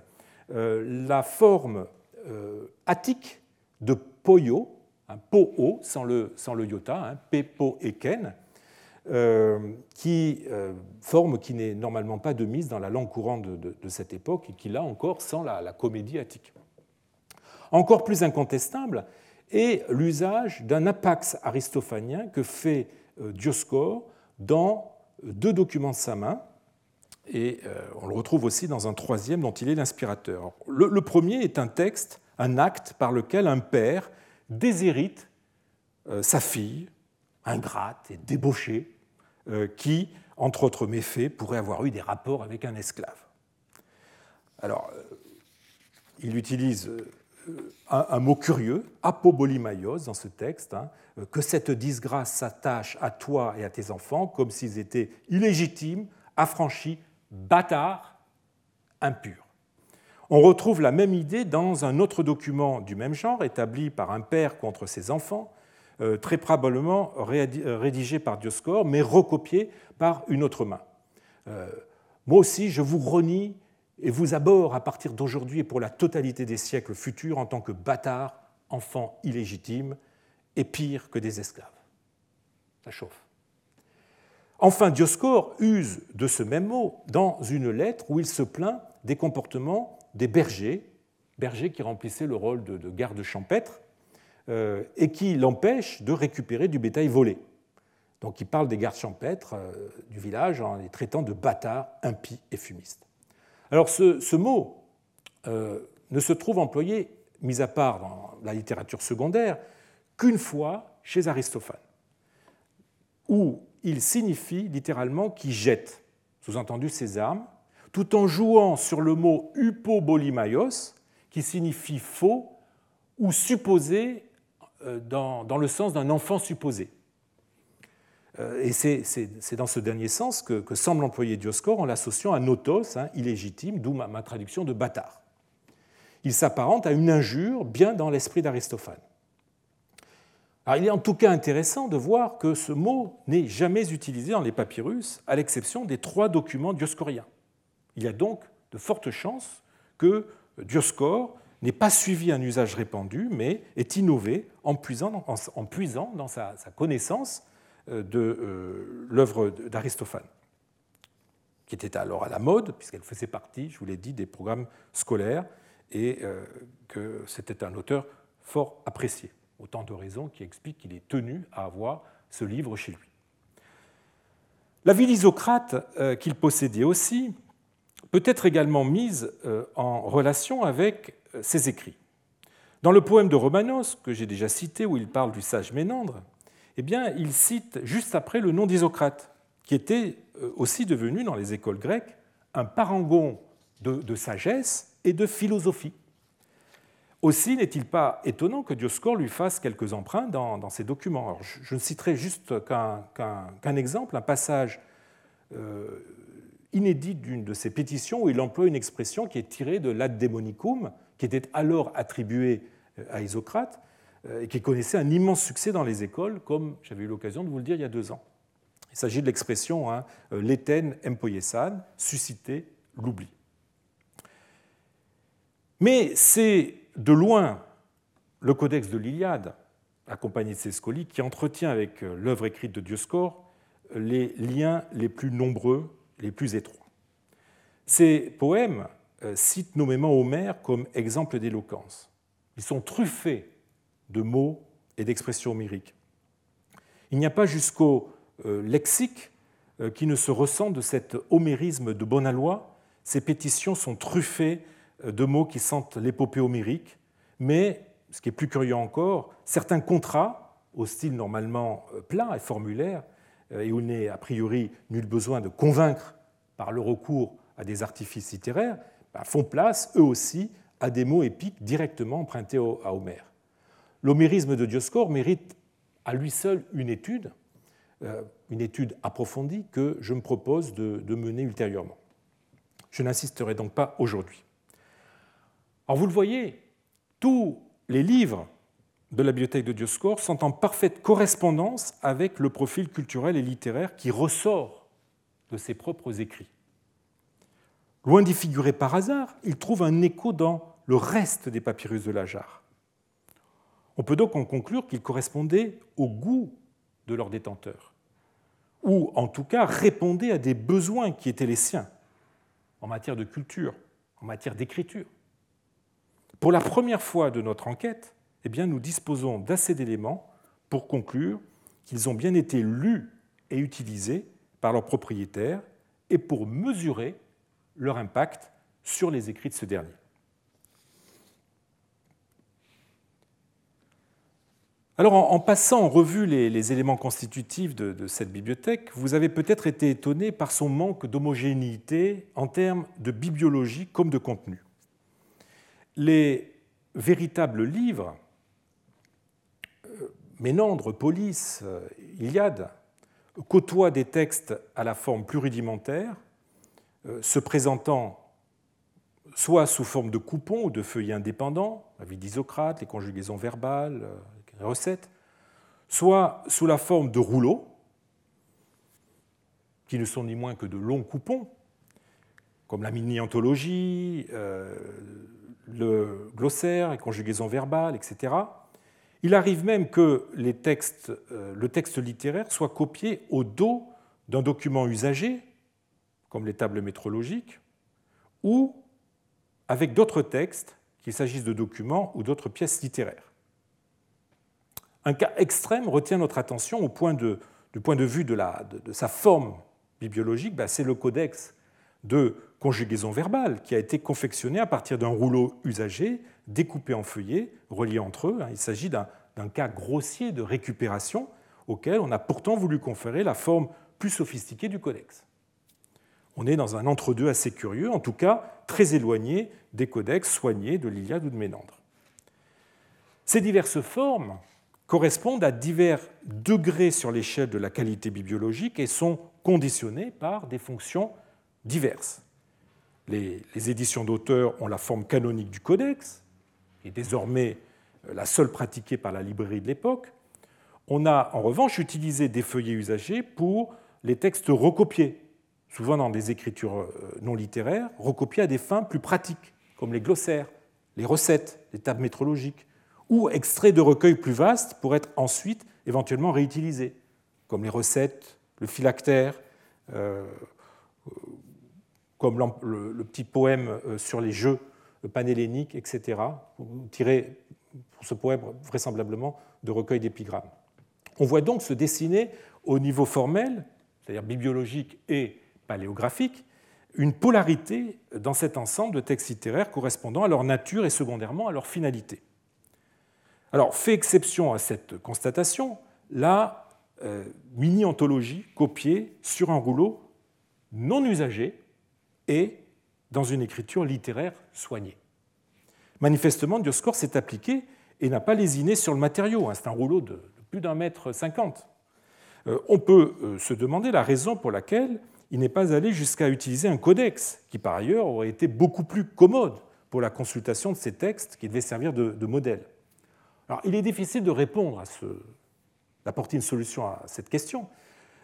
euh, la forme attique de poyo, un po-o sans le, sans iota, hein, pe-po et ken, qui forme qui n'est normalement pas de mise dans la langue courante de, cette époque et qui, là encore, la, la comédie attique. Encore plus incontestable est l'usage d'un apax aristophanien que fait Dioscore dans deux documents de sa main, et euh, on le retrouve aussi dans un troisième dont il est l'inspirateur. Le, premier est un texte, un acte par lequel un père déshérite euh, sa fille, ingrate et débauchée, euh, qui, entre autres méfaits, pourrait avoir eu des rapports avec un esclave. Alors, il utilise un, mot curieux, apobolimaios, dans ce texte, hein, que cette disgrâce s'attache à toi et à tes enfants comme s'ils étaient illégitimes, affranchis, bâtards, impurs. On retrouve la même idée dans un autre document du même genre, établi par un père contre ses enfants, euh, très probablement euh, rédigé par Dioscore, mais recopié par une autre main. Euh, moi aussi, je vous renie et vous aborde à partir d'aujourd'hui et pour la totalité des siècles futurs en tant que bâtard, enfant illégitime et pire que des esclaves. Ça chauffe. Enfin, Dioscore use de ce même mot dans une lettre où il se plaint des comportements des bergers, bergers qui remplissaient le rôle de, garde champêtre euh, et qui l'empêchent de récupérer du bétail volé. Donc il parle des gardes champêtres euh, du village en les traitant de bâtards, impies et fumistes. Alors ce, mot euh, ne se trouve employé, mis à part dans la littérature secondaire, qu'une fois chez Aristophane, où il signifie littéralement qui jette, sous-entendu ses armes, tout en jouant sur le mot upobolimaios, qui signifie faux ou supposé euh, dans le sens d'un enfant supposé. Euh, et c'est dans ce dernier sens que, semble employer Dioscore en l'associant à notos, hein, illégitime, d'où ma, traduction de bâtard. Il s'apparente à une injure bien dans l'esprit d'Aristophane. il est en tout cas intéressant de voir que ce mot n'est jamais utilisé dans les papyrus, à l'exception des trois documents dioscoriens. Il y a donc de fortes chances que Dioscore n'ait pas suivi un usage répandu, mais est innové en puisant, dans sa connaissance de euh, l'œuvre d'Aristophane, qui était alors à la mode, puisqu'elle faisait partie, je vous l'ai dit, des programmes scolaires, et euh, que c'était un auteur fort apprécié. Autant de raisons qui expliquent qu'il est tenu à avoir ce livre chez lui. La vie d'Isocrate qu'il possédait aussi peut être également mise en relation avec ses écrits. Dans le poème de Romanos, que j'ai déjà cité, où il parle du sage Ménandre, eh il cite juste après le nom d'Isocrate, qui était euh, aussi devenu dans les écoles grecques un parangon de, sagesse et de philosophie. Aussi n'est-il pas étonnant que Dioscore lui fasse quelques emprunts dans, ses documents. je, ne citerai juste qu'un exemple, un passage euh, inédit d'une de ses pétitions où il emploie une expression qui est tirée de l'ad demonicum, qui était alors attribuée euh, à Isocrate, et qui connaissait un immense succès dans les écoles, comme j'avais eu l'occasion de vous le dire il y a deux ans. Il s'agit de l'expression hein, euh, l'éten susciter l'oubli. Mais c'est de loin le codex de l'Iliade, accompagné de ses scolies, qui entretient avec euh, l'œuvre écrite de Dioscore les liens les plus nombreux, les plus étroits. Ces poèmes citent nommément Homère comme exemple d'éloquence. Ils sont truffés de mots et d'expressions homériques. Il n'y a pas jusqu'au euh, lexique euh, qui ne se ressent de cet homérisme de Bonalois. Ces pétitions sont truffées euh, de mots qui sentent l'épopée homérique, mais, ce qui est plus curieux encore, certains contrats, au style normalement plat et formulaire, et où il n'est a priori nul besoin de convaincre par le recours à des artifices littéraires, bah, font place, eux aussi, à des mots épiques directement empruntés à Homère. L'homérisme de Dioscore mérite à lui seul une étude, euh, une étude approfondie que je me propose de, mener ultérieurement. Je n'insisterai donc pas aujourd'hui. Alors vous le voyez, tous les livres de la bibliothèque de Dioscor sont en parfaite correspondance avec le profil culturel et littéraire qui ressort de ses propres écrits. Loin d'y figurer par hasard, il trouve un écho dans le reste des papyrus de Lajar. On peut donc en conclure qu'ils correspondaient au goût de leurs détenteurs, ou en tout cas répondaient à des besoins qui étaient les siens en matière de culture, en matière d'écriture. Pour la première fois de notre enquête, eh nous disposons d'assez d'éléments pour conclure qu'ils ont bien été lus et utilisés par leurs propriétaires et pour mesurer leur impact sur les écrits de ce dernier. Alors, en, passant en revue les, éléments constitutifs de, cette bibliothèque, vous avez peut-être été étonné par son manque d'homogénéité en termes de bibliologie comme de contenu. Les véritables livres, euh, Ménandre, Police, euh, Iliade, côtoient des textes à la forme plus rudimentaire, euh, se présentant soit sous forme de coupons ou de feuillets indépendants, la vie d'Isocrate, les conjugaisons verbales, les recettes, soit sous la forme de rouleaux, qui ne sont ni moins que de longs coupons, comme la mini-anthologie, euh, le glossaire, les conjugaisons verbales, etc. Il arrive même que textes, le texte littéraire soit copié au dos d'un document usagé, comme les tables métrologiques, ou avec d'autres textes, qu'il s'agisse de documents ou d'autres pièces littéraires. Un cas extrême retient notre attention du point de vue de, sa forme bibliologique, ben, c'est le codex de conjugaison verbale qui a été confectionné à partir d'un rouleau usagé, découpé en feuillets, reliés entre eux. Il s'agit d'un cas grossier de récupération auquel on a pourtant voulu conférer la forme plus sophistiquée du codex. On est dans un entre-deux assez curieux, en tout cas très éloigné des codex soignés de l'Iliade ou de Ménandre. Ces diverses formes correspondent à divers degrés sur l'échelle de la qualité bibliologique et sont conditionnées par des fonctions diverses. Les, éditions d'auteurs ont la forme canonique du codex, qui est désormais euh, la seule pratiquée par la librairie de l'époque. On a en revanche utilisé des feuillets usagés pour les textes recopiés, souvent dans des écritures euh, non littéraires, recopiées à des fins plus pratiques, comme les glossaires, les recettes, les tables métrologiques, ou extraits de recueils plus vastes pour être ensuite éventuellement réutilisés, comme les recettes, le phylactère, euh, comme le, petit poème euh, sur les jeux panhelléniques, etc. Tiré pour ce poème vraisemblablement de recueils d'épigrammes. On voit donc se dessiner au niveau formel, c'est-à-dire bibliologique et paléographique, une polarité dans cet ensemble de textes littéraires correspondant à leur nature et secondairement à leur finalité. Alors, fait exception à cette constatation, la euh, mini-anthologie copiée sur un rouleau non usagé et dans une écriture littéraire soignée. Manifestement, Dioscor s'est appliqué et n'a pas lésiné sur le matériau. Hein. C'est un rouleau de plus d'un mètre cinquante. Euh, on peut euh, se demander la raison pour laquelle il n'est pas allé jusqu'à utiliser un codex, qui par ailleurs aurait été beaucoup plus commode pour la consultation de ces textes qui devaient servir de, modèle. Il est difficile de répondre à ce, d'apporter une solution à cette question.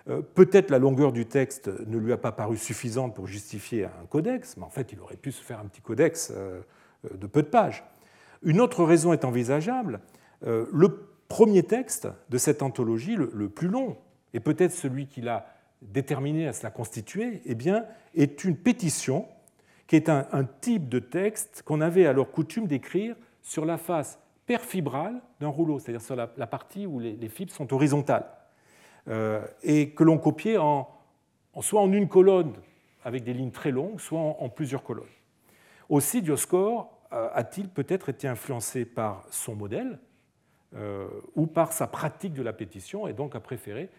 Euh, peut-être la longueur du texte ne lui a pas paru suffisante pour justifier un codex, mais en fait, il aurait pu se faire un petit codex euh, de peu de pages. Une autre raison est envisageable. Euh, le premier texte de cette anthologie, le plus long, et peut-être celui qui l'a déterminé à se la constituer, eh bien, est une pétition qui est un, type de texte qu'on avait alors coutume d'écrire sur la face perfibrale d'un rouleau, c'est-à-dire sur la, partie où les, fibres sont horizontales, euh, et que l'on copiait en, soit en une colonne avec des lignes très longues, soit en, plusieurs colonnes. Aussi, Dioscore euh, a-t-il peut-être été influencé par son modèle euh, ou par sa pratique de la pétition, et donc a préféré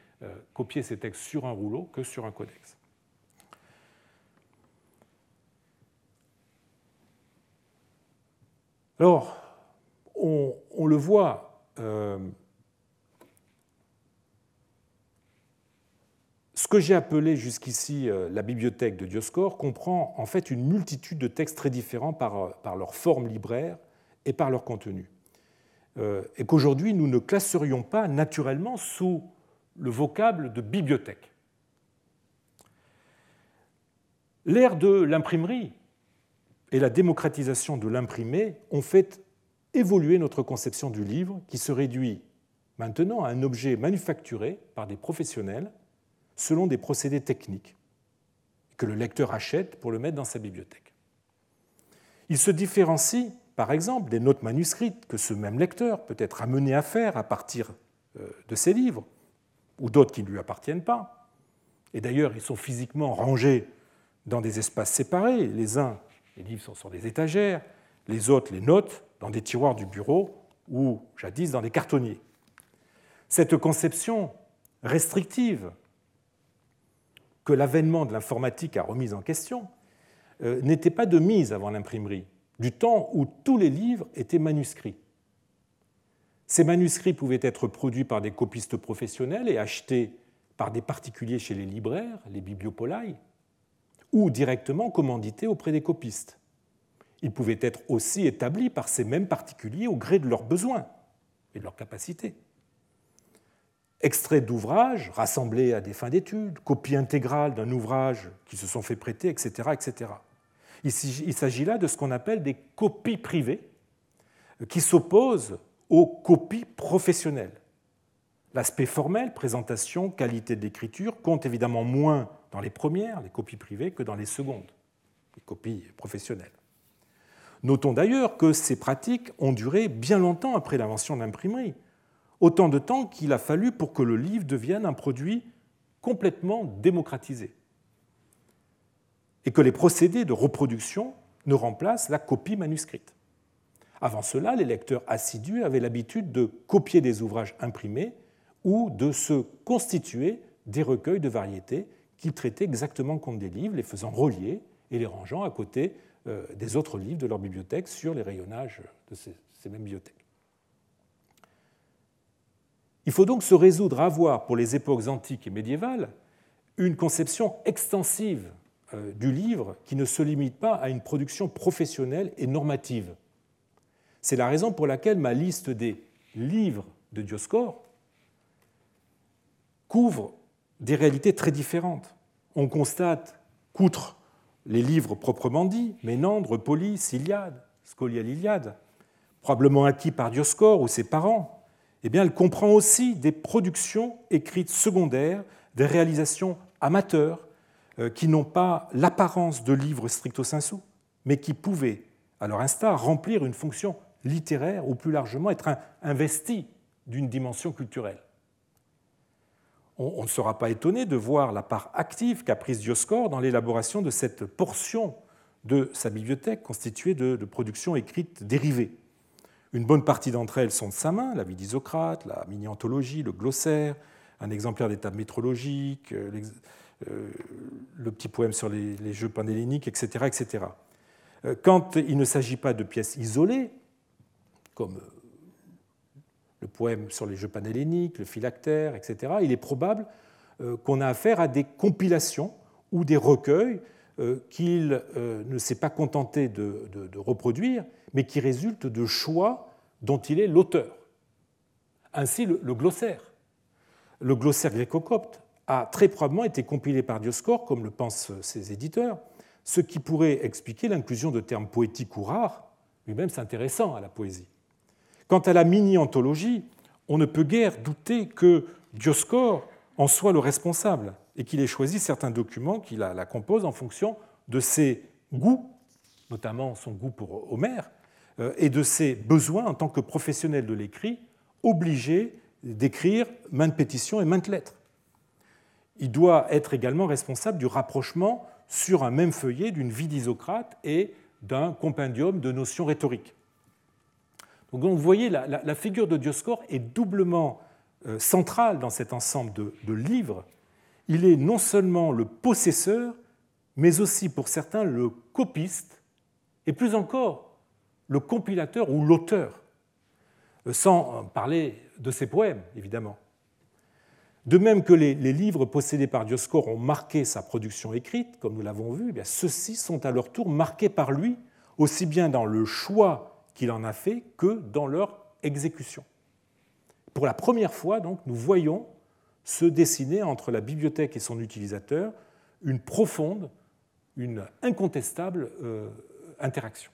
copier ces textes sur un rouleau que sur un codex? Alors, on, le voit, euh, ce que j'ai appelé jusqu'ici euh, la bibliothèque de Dioscore comprend en fait une multitude de textes très différents par, par leur forme libraire et par leur contenu. euh, et qu'aujourd'hui nous ne classerions pas naturellement sous le vocable de bibliothèque. L'ère de l'imprimerie et la démocratisation de l'imprimé ont fait évoluer notre conception du livre qui se réduit maintenant à un objet manufacturé par des professionnels selon des procédés techniques que le lecteur achète pour le mettre dans sa bibliothèque. Il se différencie, par exemple, des notes manuscrites que ce même lecteur peut être amené à faire à partir euh, de ses livres, ou d'autres qui ne lui appartiennent pas. Et d'ailleurs, ils sont physiquement rangés dans des espaces séparés. Les uns, les livres sont sur des étagères, les autres, les notes, dans des tiroirs du bureau ou jadis dans des cartonniers. Cette conception restrictive que l'avènement de l'informatique a remise en question euh, n'était pas de mise avant l'imprimerie, du temps où tous les livres étaient manuscrits. Ces manuscrits pouvaient être produits par des copistes professionnels et achetés par des particuliers chez les libraires, les bibliopolailles, ou directement commandités auprès des copistes. Ils pouvaient être aussi établis par ces mêmes particuliers au gré de leurs besoins et de leurs capacités. Extraits d'ouvrages rassemblés à des fins d'études, copies intégrales d'un ouvrage qui se sont fait prêter, etc. etc. Il s'agit là de ce qu'on appelle des copies privées qui s'opposent aux copies professionnelles. L'aspect formel, présentation, qualité d'écriture, compte évidemment moins dans les premières, les copies privées, que dans les secondes, les copies professionnelles. Notons d'ailleurs que ces pratiques ont duré bien longtemps après l'invention de l'imprimerie, autant de temps qu'il a fallu pour que le livre devienne un produit complètement démocratisé, et que les procédés de reproduction ne remplacent la copie manuscrite. Avant cela, les lecteurs assidus avaient l'habitude de copier des ouvrages imprimés ou de se constituer des recueils de variétés qu'ils traitaient exactement comme des livres, les faisant relier et les rangeant à côté des autres livres de leur bibliothèque sur les rayonnages de ces, mêmes bibliothèques. Il faut donc se résoudre à avoir, pour les époques antiques et médiévales, une conception extensive euh, du livre qui ne se limite pas à une production professionnelle et normative. C'est la raison pour laquelle ma liste des livres de Dioscore couvre des réalités très différentes. On constate qu'outre les livres proprement dits, Ménandre, Polis, Iliade, Scolia l'Iliade, probablement acquis par Dioscore ou ses parents, eh elle comprend aussi des productions écrites secondaires, des réalisations amateurs euh, qui n'ont pas l'apparence de livres stricto sensu, mais qui pouvaient, à leur instar, remplir une fonction littéraire ou plus largement être investis d'une dimension culturelle on ne sera pas étonné de voir la part active qu'a prise Dioscore dans l'élaboration de cette portion de sa bibliothèque constituée de, productions écrites dérivées. Une bonne partie d'entre elles sont de sa main, la vie d'Isocrate, la mini-anthologie, le glossaire, un exemplaire des tables métrologiques, euh, euh, le petit poème sur les, les jeux panhelléniques, etc., etc. Euh, quand il ne s'agit pas de pièces isolées, comme le poème sur les jeux panhelléniques, le phylactère, etc., il est probable euh, qu'on a affaire à des compilations ou des recueils euh, qu'il euh, ne s'est pas contenté de, reproduire, mais qui résultent de choix dont il est l'auteur. Ainsi, le, glossaire. Le glossaire gréco-copte a très probablement été compilé par Dioscore, comme le pensent ses éditeurs, ce qui pourrait expliquer l'inclusion de termes poétiques ou rares, lui-même s'intéressant à la poésie. Quant à la mini-anthologie, on ne peut guère douter que Dioscore en soit le responsable et qu'il ait choisi certains documents qui la, composent en fonction de ses goûts, notamment son goût pour Homère, euh, et de ses besoins en tant que professionnel de l'écrit, obligé d'écrire maintes pétitions et maintes lettres. Il doit être également responsable du rapprochement sur un même feuillet d'une vie d'Isocrate et d'un compendium de notions rhétoriques. Donc vous voyez, la, figure de Dioscore est doublement euh, centrale dans cet ensemble de, livres. Il est non seulement le possesseur, mais aussi pour certains le copiste, et plus encore le compilateur ou l'auteur, euh, sans parler de ses poèmes, évidemment. De même que les, livres possédés par Dioscore ont marqué sa production écrite, comme nous l'avons vu, eh ceux-ci sont à leur tour marqués par lui, aussi bien dans le choix qu'il en a fait que dans leur exécution. Pour la première fois, donc, nous voyons se dessiner entre la bibliothèque et son utilisateur une profonde, une incontestable euh, interaction.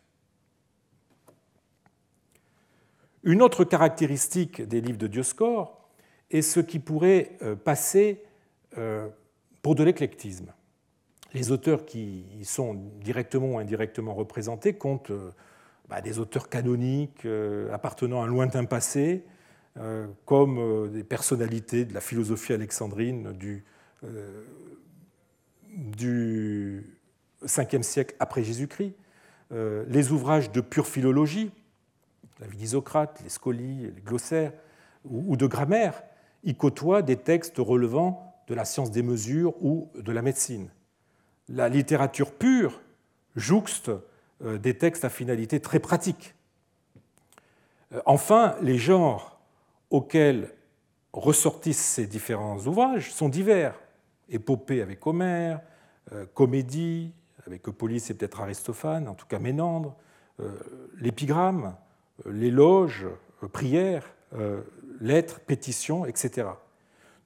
Une autre caractéristique des livres de Dioscore est ce qui pourrait euh, passer euh, pour de l'éclectisme. Les auteurs qui y sont directement ou indirectement représentés comptent bah, des auteurs canoniques appartenant à un lointain passé, euh, comme euh, des personnalités de la philosophie alexandrine du, euh, du 5e siècle après Jésus-Christ, les ouvrages de pure philologie, la vie d'Isocrate, les scolies, les glossaires, ou de grammaire, y côtoient des textes relevant de la science des mesures ou de la médecine. La littérature pure jouxte des textes à finalité très pratique. Enfin, les genres auxquels ressortissent ces différents ouvrages sont divers. Épopée avec Homère, euh, comédie avec Eupolis et peut-être Aristophane, en tout cas Ménandre, euh, l'épigramme, euh, l'éloge, prière, lettres, pétitions, etc.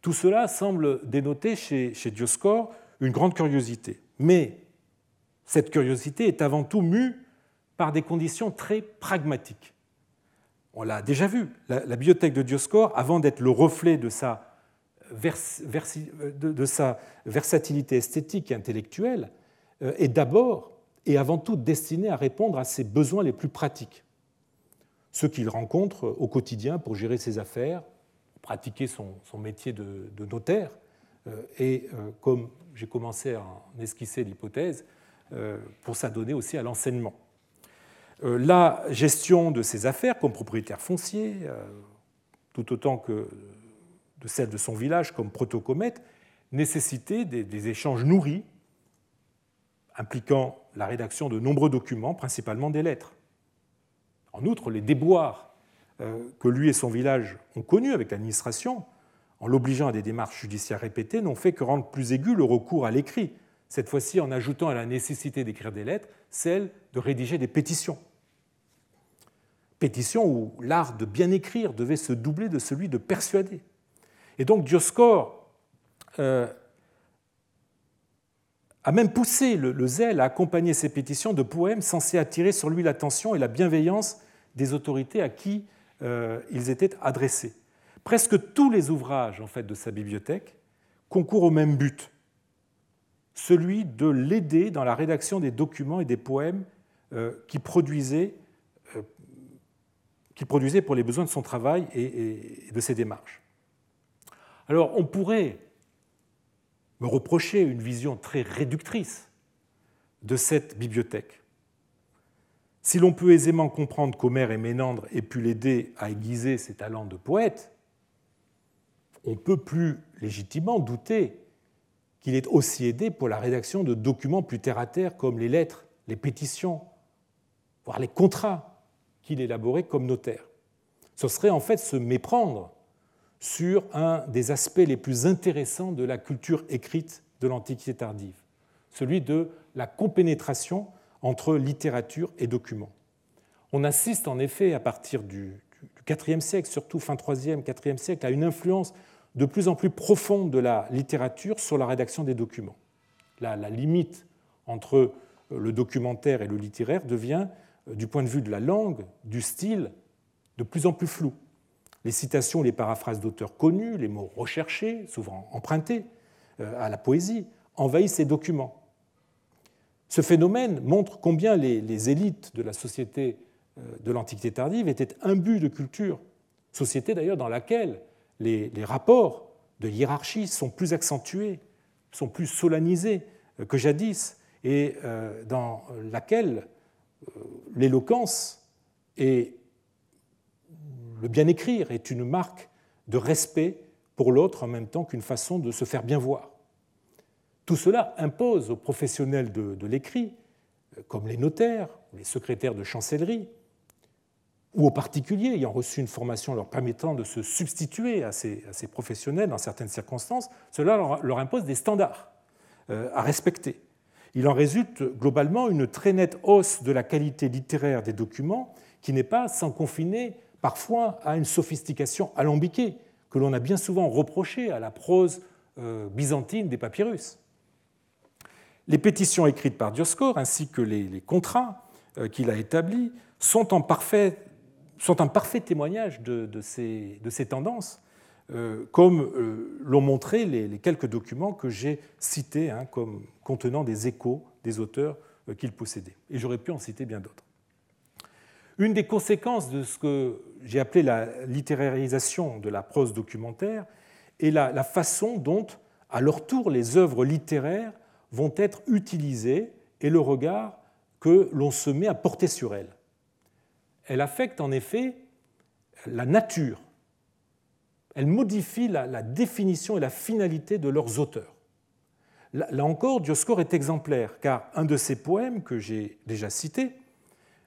Tout cela semble dénoter chez, chez Dioscore une grande curiosité. Mais cette curiosité est avant tout mue par des conditions très pragmatiques. On l'a déjà vu, la, bibliothèque de Dioscore, avant d'être le reflet de sa, de, sa, versatilité esthétique et intellectuelle, euh, est d'abord et avant tout destinée à répondre à ses besoins les plus pratiques, ceux qu'il rencontre au quotidien pour gérer ses affaires, pratiquer son, métier de, notaire, euh, et euh, comme j'ai commencé à en esquisser l'hypothèse, pour s'adonner aussi à l'enseignement. Euh, la gestion de ses affaires comme propriétaire foncier, euh, tout autant que de celle de son village comme protocomète, nécessitait des, échanges nourris impliquant la rédaction de nombreux documents, principalement des lettres. En outre, les déboires euh, que lui et son village ont connus avec l'administration, en l'obligeant à des démarches judiciaires répétées, n'ont fait que rendre plus aigu le recours à l'écrit, cette fois-ci en ajoutant à la nécessité d'écrire des lettres celle de rédiger des pétitions pétition où l'art de bien écrire devait se doubler de celui de persuader. Et donc Dioscore euh, a même poussé le, zèle à accompagner ces pétitions de poèmes censés attirer sur lui l'attention et la bienveillance des autorités à qui euh, ils étaient adressés. Presque tous les ouvrages en fait, de sa bibliothèque concourent au même but, celui de l'aider dans la rédaction des documents et des poèmes euh, qu'il produisait pour les besoins de son travail et, de ses démarches. Alors on pourrait me reprocher une vision très réductrice de cette bibliothèque. Si l'on peut aisément comprendre qu'Homère et Ménandre aient pu l'aider à aiguiser ses talents de poète, on peut plus légitimement douter qu'il ait aussi aidé pour la rédaction de documents plus terre-à-terre comme les lettres, les pétitions, voire les contrats qu'il élaborait comme notaire. Ce serait en fait se méprendre sur un des aspects les plus intéressants de la culture écrite de l'Antiquité tardive, celui de la compénétration entre littérature et documents. On assiste en effet à partir du IVe siècle, surtout fin IIIe, IVe siècle, à une influence de plus en plus profonde de la littérature sur la rédaction des documents. la limite entre le documentaire et le littéraire devient euh, du point de vue de la langue, du style, de plus en plus flou. Les citations, les paraphrases d'auteurs connus, les mots recherchés, souvent empruntés euh, à la poésie, envahissent ces documents. Ce phénomène montre combien les, élites de la société euh, de l'Antiquité tardive étaient imbues de culture, société d'ailleurs dans laquelle les, rapports de hiérarchie sont plus accentués, sont plus solennisés que jadis, et dans laquelle l'éloquence et le bien écrire est une marque de respect pour l'autre en même temps qu'une façon de se faire bien voir. Tout cela impose aux professionnels de, l'écrit, comme les notaires, les secrétaires de chancellerie, ou aux particuliers ayant reçu une formation leur permettant de se substituer à ces, professionnels dans certaines circonstances, cela leur impose des standards euh, à respecter. Il en résulte globalement une très nette hausse de la qualité littéraire des documents qui n'est pas sans confiner parfois à une sophistication alambiquée que l'on a bien souvent reproché à la prose euh, byzantine des papyrus. Les pétitions écrites par Dioscore ainsi que les, contrats euh, qu'il a établis sont, en parfait, sont un parfait témoignage de, ces, tendances, euh, comme l'ont montré les, quelques documents que j'ai cités hein, comme contenant des échos des auteurs qu'il possédait. Et j'aurais pu en citer bien d'autres. Une des conséquences de ce que j'ai appelé la littérarisation de la prose documentaire est la, façon dont, à leur tour, les œuvres littéraires vont être utilisées et le regard que l'on se met à porter sur elles. Elle affecte en effet la nature. Elle modifie la, définition et la finalité de leurs auteurs. Là, encore, Dioscore est exemplaire, car un de ses poèmes que j'ai déjà cité,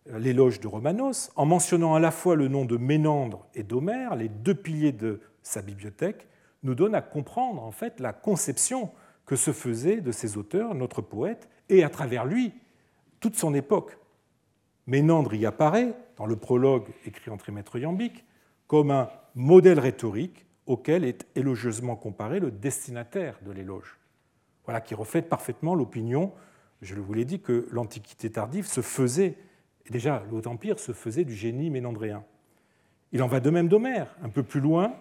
l'éloge de Romanos, en mentionnant à la fois le nom de Ménandre et d'Homère, les deux piliers de sa bibliothèque, nous donne à comprendre en fait la conception que se faisait de ces auteurs, notre poète, et à travers lui, toute son époque. Ménandre y apparaît, dans le prologue écrit en trimètre iambique, comme un modèle rhétorique auquel est élogieusement comparé le destinataire de l'éloge. Voilà qui reflète parfaitement l'opinion, je vous l'ai dit, que l'Antiquité tardive se faisait et déjà, le Haut-Empire se faisait du génie ménandréen. Il en va de même d'Homère, un peu plus loin,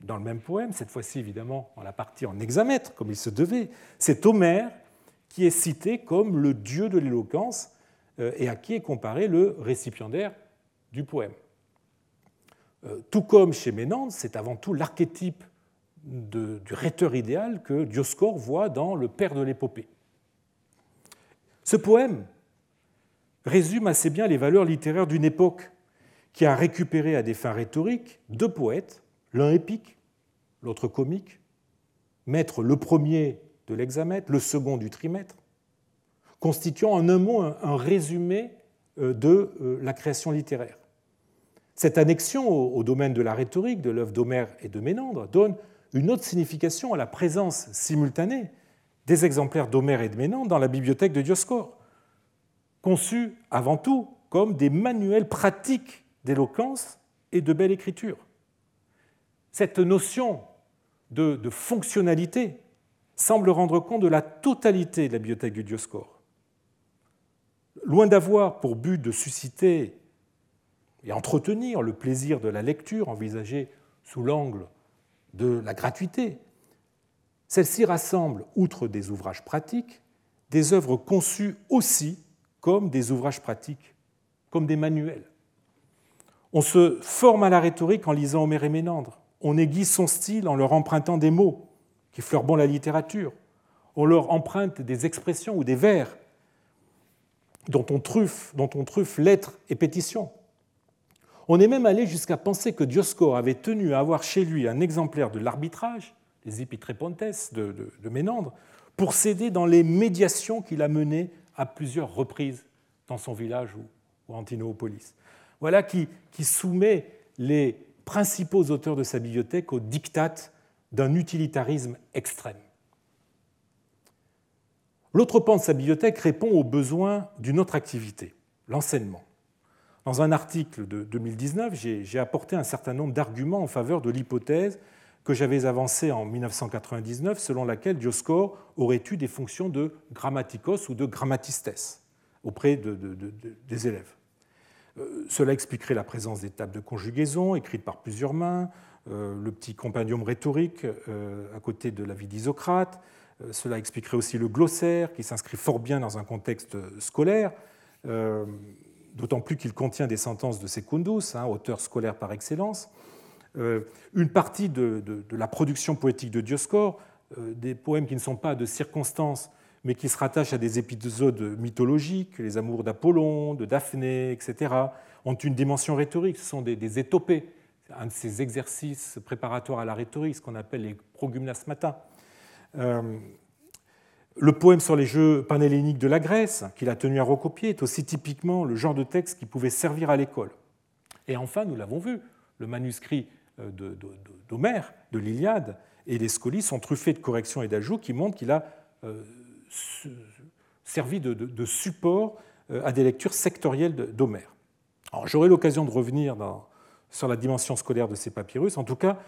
dans le même poème, cette fois-ci évidemment en la partie en hexamètre, comme il se devait. C'est Homère qui est cité comme le dieu de l'éloquence et à qui est comparé le récipiendaire du poème. Euh, tout comme chez Ménandre, c'est avant tout l'archétype du rhéteur idéal que Dioscore voit dans Le Père de l'épopée. Ce poème, résume assez bien les valeurs littéraires d'une époque qui a récupéré à des fins rhétoriques deux poètes, l'un épique, l'autre comique, maître le premier de l'hexamètre, le second du trimètre, constituant en un mot un résumé euh, de euh, la création littéraire. Cette annexion au domaine de la rhétorique de l'œuvre d'Homère et de Ménandre donne une autre signification à la présence simultanée des exemplaires d'Homère et de Ménandre dans la bibliothèque de Dioscore conçus avant tout comme des manuels pratiques d'éloquence et de belle écriture. Cette notion de, fonctionnalité semble rendre compte de la totalité de la bibliothèque du Dioscore. Loin d'avoir pour but de susciter et entretenir le plaisir de la lecture envisagé sous l'angle de la gratuité, celle-ci rassemble, outre des ouvrages pratiques, des œuvres conçues aussi comme des ouvrages pratiques, comme des manuels. On se forme à la rhétorique en lisant Homère et Ménandre. On aiguise son style en leur empruntant des mots qui fleurent bon la littérature. On leur emprunte des expressions ou des vers dont on truffe, dont on truffe lettres et pétitions. On est même allé jusqu'à penser que Dioscore avait tenu à avoir chez lui un exemplaire de l'arbitrage, les Epitrepontes de, Ménandre, pour s'aider dans les médiations qu'il a menées à plusieurs reprises dans son village ou Antinopolis. Voilà qui, qui soumet les principaux auteurs de sa bibliothèque au diktat d'un utilitarisme extrême. L'autre pan de sa bibliothèque répond aux besoins d'une autre activité, l'enseignement. Dans un article de 2019, j'ai apporté un certain nombre d'arguments en faveur de l'hypothèse que j'avais avancé en 1999, selon laquelle Dioscore aurait eu des fonctions de grammaticos ou de grammatistes auprès des élèves. Euh, cela expliquerait la présence des tables de conjugaison écrites par plusieurs mains, euh, le petit compendium rhétorique euh, à côté de la vie d'Isocrate. Cela expliquerait aussi le glossaire qui s'inscrit fort bien dans un contexte scolaire, d'autant plus qu'il contient des sentences de Secundus, hein, auteur scolaire par excellence. Euh, une partie de, la production poétique de Dioscore, euh, des poèmes qui ne sont pas de circonstances, mais qui se rattachent à des épisodes mythologiques, les amours d'Apollon, de Daphné, etc., ont une dimension rhétorique. Ce sont des, étopées, un de ces exercices préparatoires à la rhétorique, ce qu'on appelle les progymnasmata. Euh, le poème sur les jeux panhelléniques de la Grèce, qu'il a tenu à recopier, est aussi typiquement le genre de texte qui pouvait servir à l'école. Et enfin, nous l'avons vu, le manuscrit euh, d'Homère, de, l'Iliade, et les scolies sont truffés de corrections et d'ajouts qui montrent qu'il a euh, servi de, support à des lectures sectorielles d'Homère. J'aurai l'occasion de revenir sur la dimension scolaire de ces papyrus. En tout cas,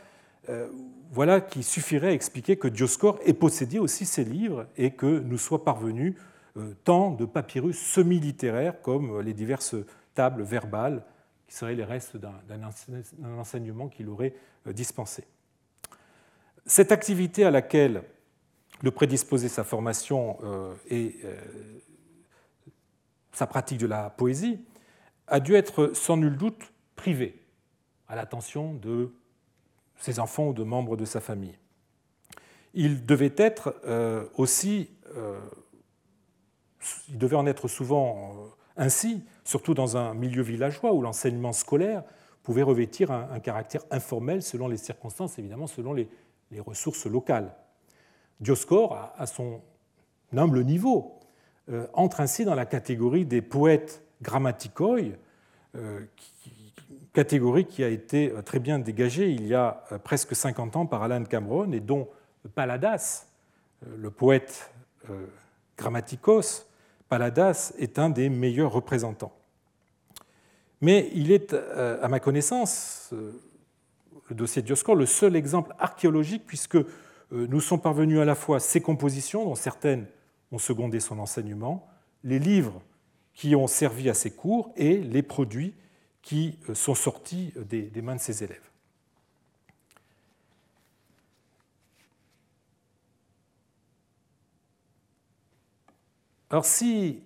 voilà qui suffirait à expliquer que Dioscore ait possédé aussi ces livres et que nous soient parvenus euh, tant de papyrus semi-littéraires comme les diverses tables verbales qui seraient les restes d'un enseignement qu'il aurait euh, dispensé. Cette activité à laquelle le prédisposait sa formation et sa pratique de la poésie a dû être sans nul doute privée à l'attention de ses enfants ou de membres de sa famille. Il devait être euh, aussi, euh, il devait en être souvent euh, ainsi, surtout dans un milieu villageois où l'enseignement scolaire pouvait revêtir un, caractère informel selon les circonstances, évidemment selon les, ressources locales. Dioscore, à, son humble niveau, entre ainsi dans la catégorie des poètes grammaticoi, catégorie qui a été euh, très bien dégagée il y a euh, presque 50 ans par Alan Cameron et dont Paladas, euh, le poète grammaticos, Paladas est un des meilleurs représentants. Mais il est, à ma connaissance, le dossier Dioscore, le seul exemple archéologique puisque nous sont parvenus à la fois ses compositions, dont certaines ont secondé son enseignement, les livres qui ont servi à ses cours et les produits qui euh, sont sortis des, mains de ses élèves. Alors si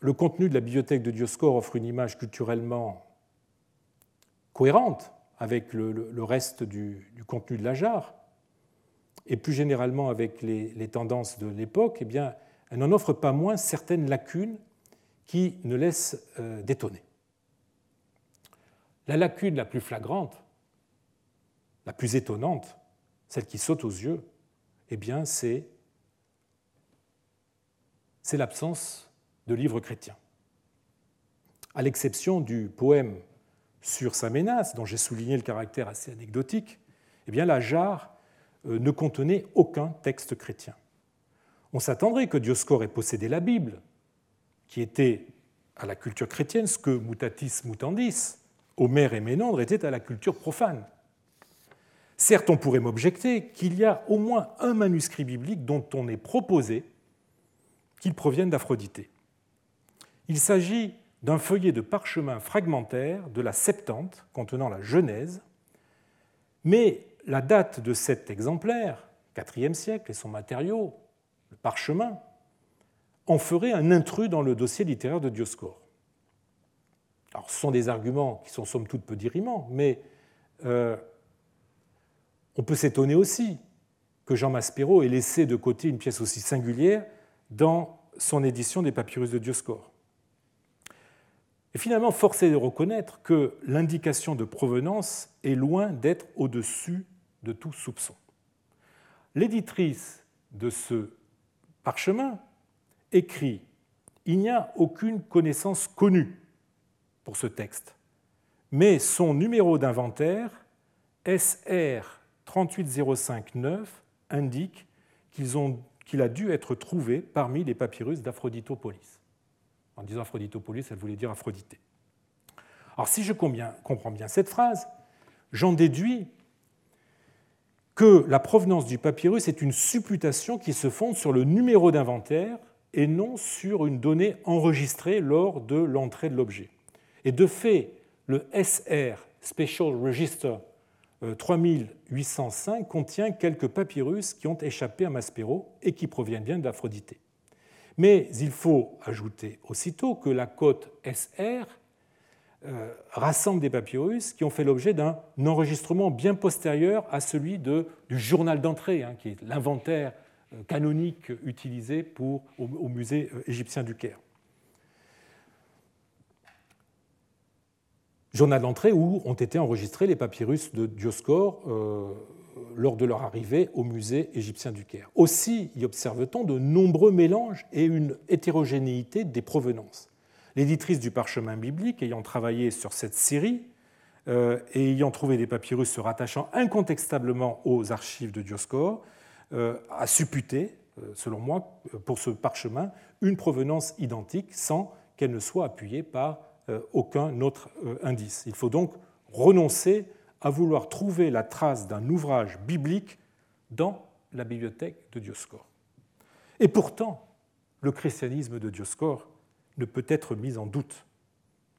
le contenu de la bibliothèque de Dioscore offre une image culturellement cohérente avec le, reste du, contenu de la jarre, et plus généralement avec les, les tendances de l'époque, eh bien, elle n'en offre pas moins certaines lacunes qui ne laisse euh, d'étonner. La lacune la plus flagrante, la plus étonnante, celle qui saute aux yeux, eh bien, c'est, c'est l'absence de livres chrétiens. À l'exception du poème sur sa menace, dont j'ai souligné le caractère assez anecdotique, eh bien, la jarre euh, ne contenait aucun texte chrétien. On s'attendrait que Dioscore ait possédé la Bible, qui était à la culture chrétienne ce que mutatis mutandis, Homère et Ménandre étaient à la culture profane. Certes, on pourrait m'objecter qu'il y a au moins un manuscrit biblique dont on est proposé qu'il provienne d'Aphrodité. Il s'agit d'un feuillet de parchemin fragmentaire de la Septante contenant la Genèse, mais la date de cet exemplaire, IVe siècle, et son matériau, le parchemin, en ferait un intrus dans le dossier littéraire de Dioscore. Alors, ce sont des arguments qui sont somme toute peu dirimants, mais euh, on peut s'étonner aussi que Jean Maspero ait laissé de côté une pièce aussi singulière dans son édition des papyrus de Dioscore. Et finalement, force est de reconnaître que l'indication de provenance est loin d'être au-dessus de tout soupçon. L'éditrice de ce parchemin écrit Il n'y a aucune connaissance connue pour ce texte, mais son numéro d'inventaire, SR 38059, indique qu'il a dû être trouvé parmi les papyrus d'Aphroditopolis. En disant Aphroditopolis, elle voulait dire Aphrodité. Alors si je comprends bien cette phrase, j'en déduis que la provenance du papyrus est une supputation qui se fonde sur le numéro d'inventaire et non sur une donnée enregistrée lors de l'entrée de l'objet. Et de fait, le SR, Special Register 3805, euh, contient quelques papyrus qui ont échappé à Maspero et qui proviennent bien d'Aphrodité. Mais il faut ajouter aussitôt que la cote SR euh, rassemble des papyrus qui ont fait l'objet d'un enregistrement bien postérieur à celui du journal d'entrée, hein, qui est l'inventaire canonique utilisé pour, au, musée euh, égyptien du Caire. Journal d'entrée où ont été enregistrés les papyrus de Dioscore euh, lors de leur arrivée au musée égyptien du Caire. Aussi y observe-t-on de nombreux mélanges et une hétérogénéité des provenances. L'éditrice du parchemin biblique, ayant travaillé sur cette série et ayant trouvé des papyrus se rattachant incontestablement aux archives de Dioscore, euh, a supputé, euh, selon moi, pour ce parchemin, une provenance identique sans qu'elle ne soit appuyée par aucun autre indice. Il faut donc renoncer à vouloir trouver la trace d'un ouvrage biblique dans la bibliothèque de Dioscore. Et pourtant, le christianisme de Dioscore ne peut être mis en doute.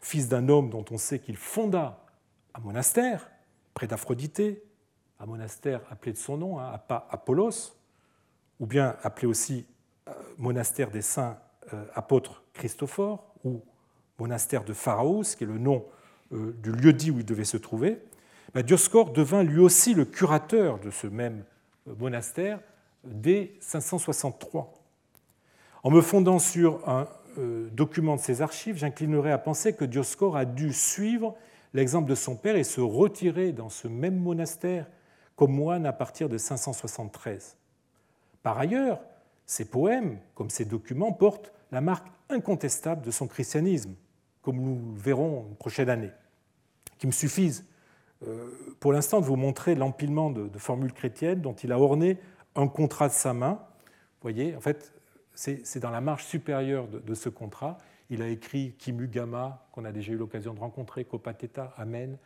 Fils d'un homme dont on sait qu'il fonda un monastère près d'Aphrodité, un monastère appelé de son nom, hein, Apollos, ou bien appelé aussi euh, monastère des saints euh, apôtres Christophore, ou monastère de Pharaos, qui est le nom euh, du lieu dit où il devait se trouver, bah, Dioscore devint lui aussi le curateur de ce même monastère dès 563. En me fondant sur un document de ses archives, j'inclinerai à penser que Dioscore a dû suivre l'exemple de son père et se retirer dans ce même monastère comme moine à partir de 573. Par ailleurs, ses poèmes, comme ses documents, portent la marque incontestable de son christianisme, comme nous le verrons une prochaine année, qui me suffisent euh, pour l'instant de vous montrer l'empilement de, formules chrétiennes dont il a orné un contrat de sa main. Vous voyez, en fait, c'est dans la marge supérieure de, ce contrat. Il a écrit Kimu Gama, qu'on a déjà eu l'occasion de rencontrer, Kopateta, Amen,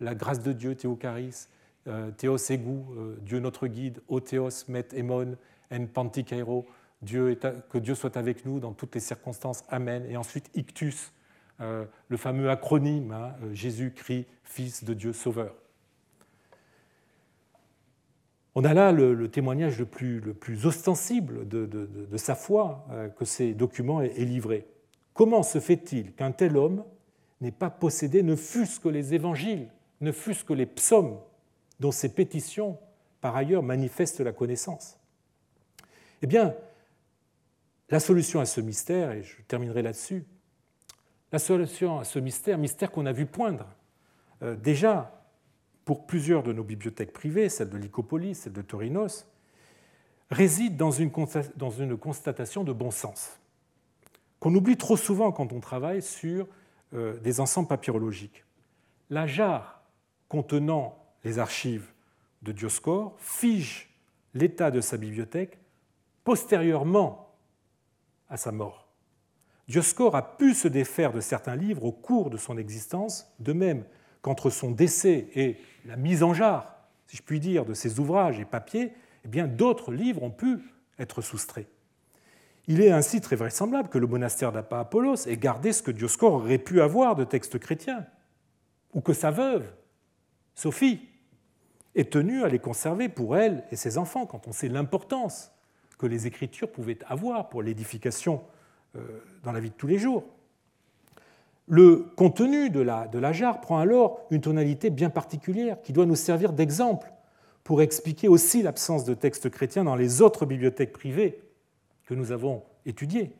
la grâce de Dieu, Théocaris, Théos Egu, euh, Dieu notre guide, O Théos Met Emon, En Pantikairo, que Dieu soit avec nous dans toutes les circonstances, Amen. Et ensuite Ictus, euh, le fameux acronyme, hein, Jésus-Christ, Fils de Dieu Sauveur. On a là le, témoignage le plus, le plus ostensible de, sa foi que ces documents aient livré. Comment se fait-il qu'un tel homme n'ait pas possédé ne fût-ce que les évangiles, ne fût-ce que les psaumes dont ces pétitions, par ailleurs, manifestent la connaissance Eh bien, la solution à ce mystère, et je terminerai là-dessus, la solution à ce mystère, mystère qu'on a vu poindre euh, déjà pour plusieurs de nos bibliothèques privées, celle de Lycopolis, celle de Torinos, réside dans une, constatation de bon sens, qu'on oublie trop souvent quand on travaille sur euh, des ensembles papyrologiques. La jarre contenant les archives de Dioscore figent l'état de sa bibliothèque postérieurement à sa mort. Dioscore a pu se défaire de certains livres au cours de son existence, de même qu'entre son décès et la mise en jarre, si je puis dire, de ses ouvrages et papiers, eh bien d'autres livres ont pu être soustraits. Il est ainsi très vraisemblable que le monastère d'Apa Apollos ait gardé ce que Dioscore aurait pu avoir de textes chrétiens, ou que sa veuve, Sophie, est tenue à les conserver pour elle et ses enfants, quand on sait l'importance que les Écritures pouvaient avoir pour l'édification euh, dans la vie de tous les jours. Le contenu de la, jarre prend alors une tonalité bien particulière qui doit nous servir d'exemple pour expliquer aussi l'absence de textes chrétiens dans les autres bibliothèques privées que nous avons étudiées.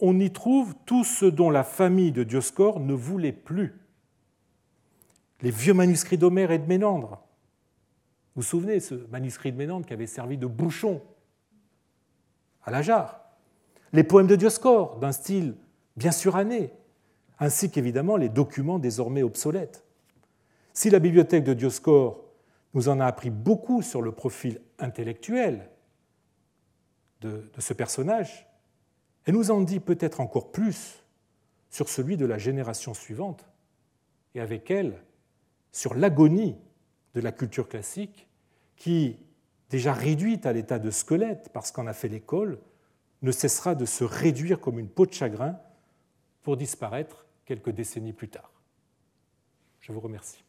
On y trouve tout ce dont la famille de Dioscore ne voulait plus. Les vieux manuscrits d'Homère et de Ménandre, vous vous souvenez, ce manuscrit de Ménandre qui avait servi de bouchon à la jarre? Les poèmes de Dioscore, d'un style bien suranné, ainsi qu'évidemment les documents désormais obsolètes. Si la bibliothèque de Dioscore nous en a appris beaucoup sur le profil intellectuel de ce personnage, elle nous en dit peut-être encore plus sur celui de la génération suivante, et avec elle sur l'agonie de la culture classique qui, déjà réduite à l'état de squelette parce qu'on a fait l'école, ne cessera de se réduire comme une peau de chagrin pour disparaître quelques décennies plus tard. Je vous remercie.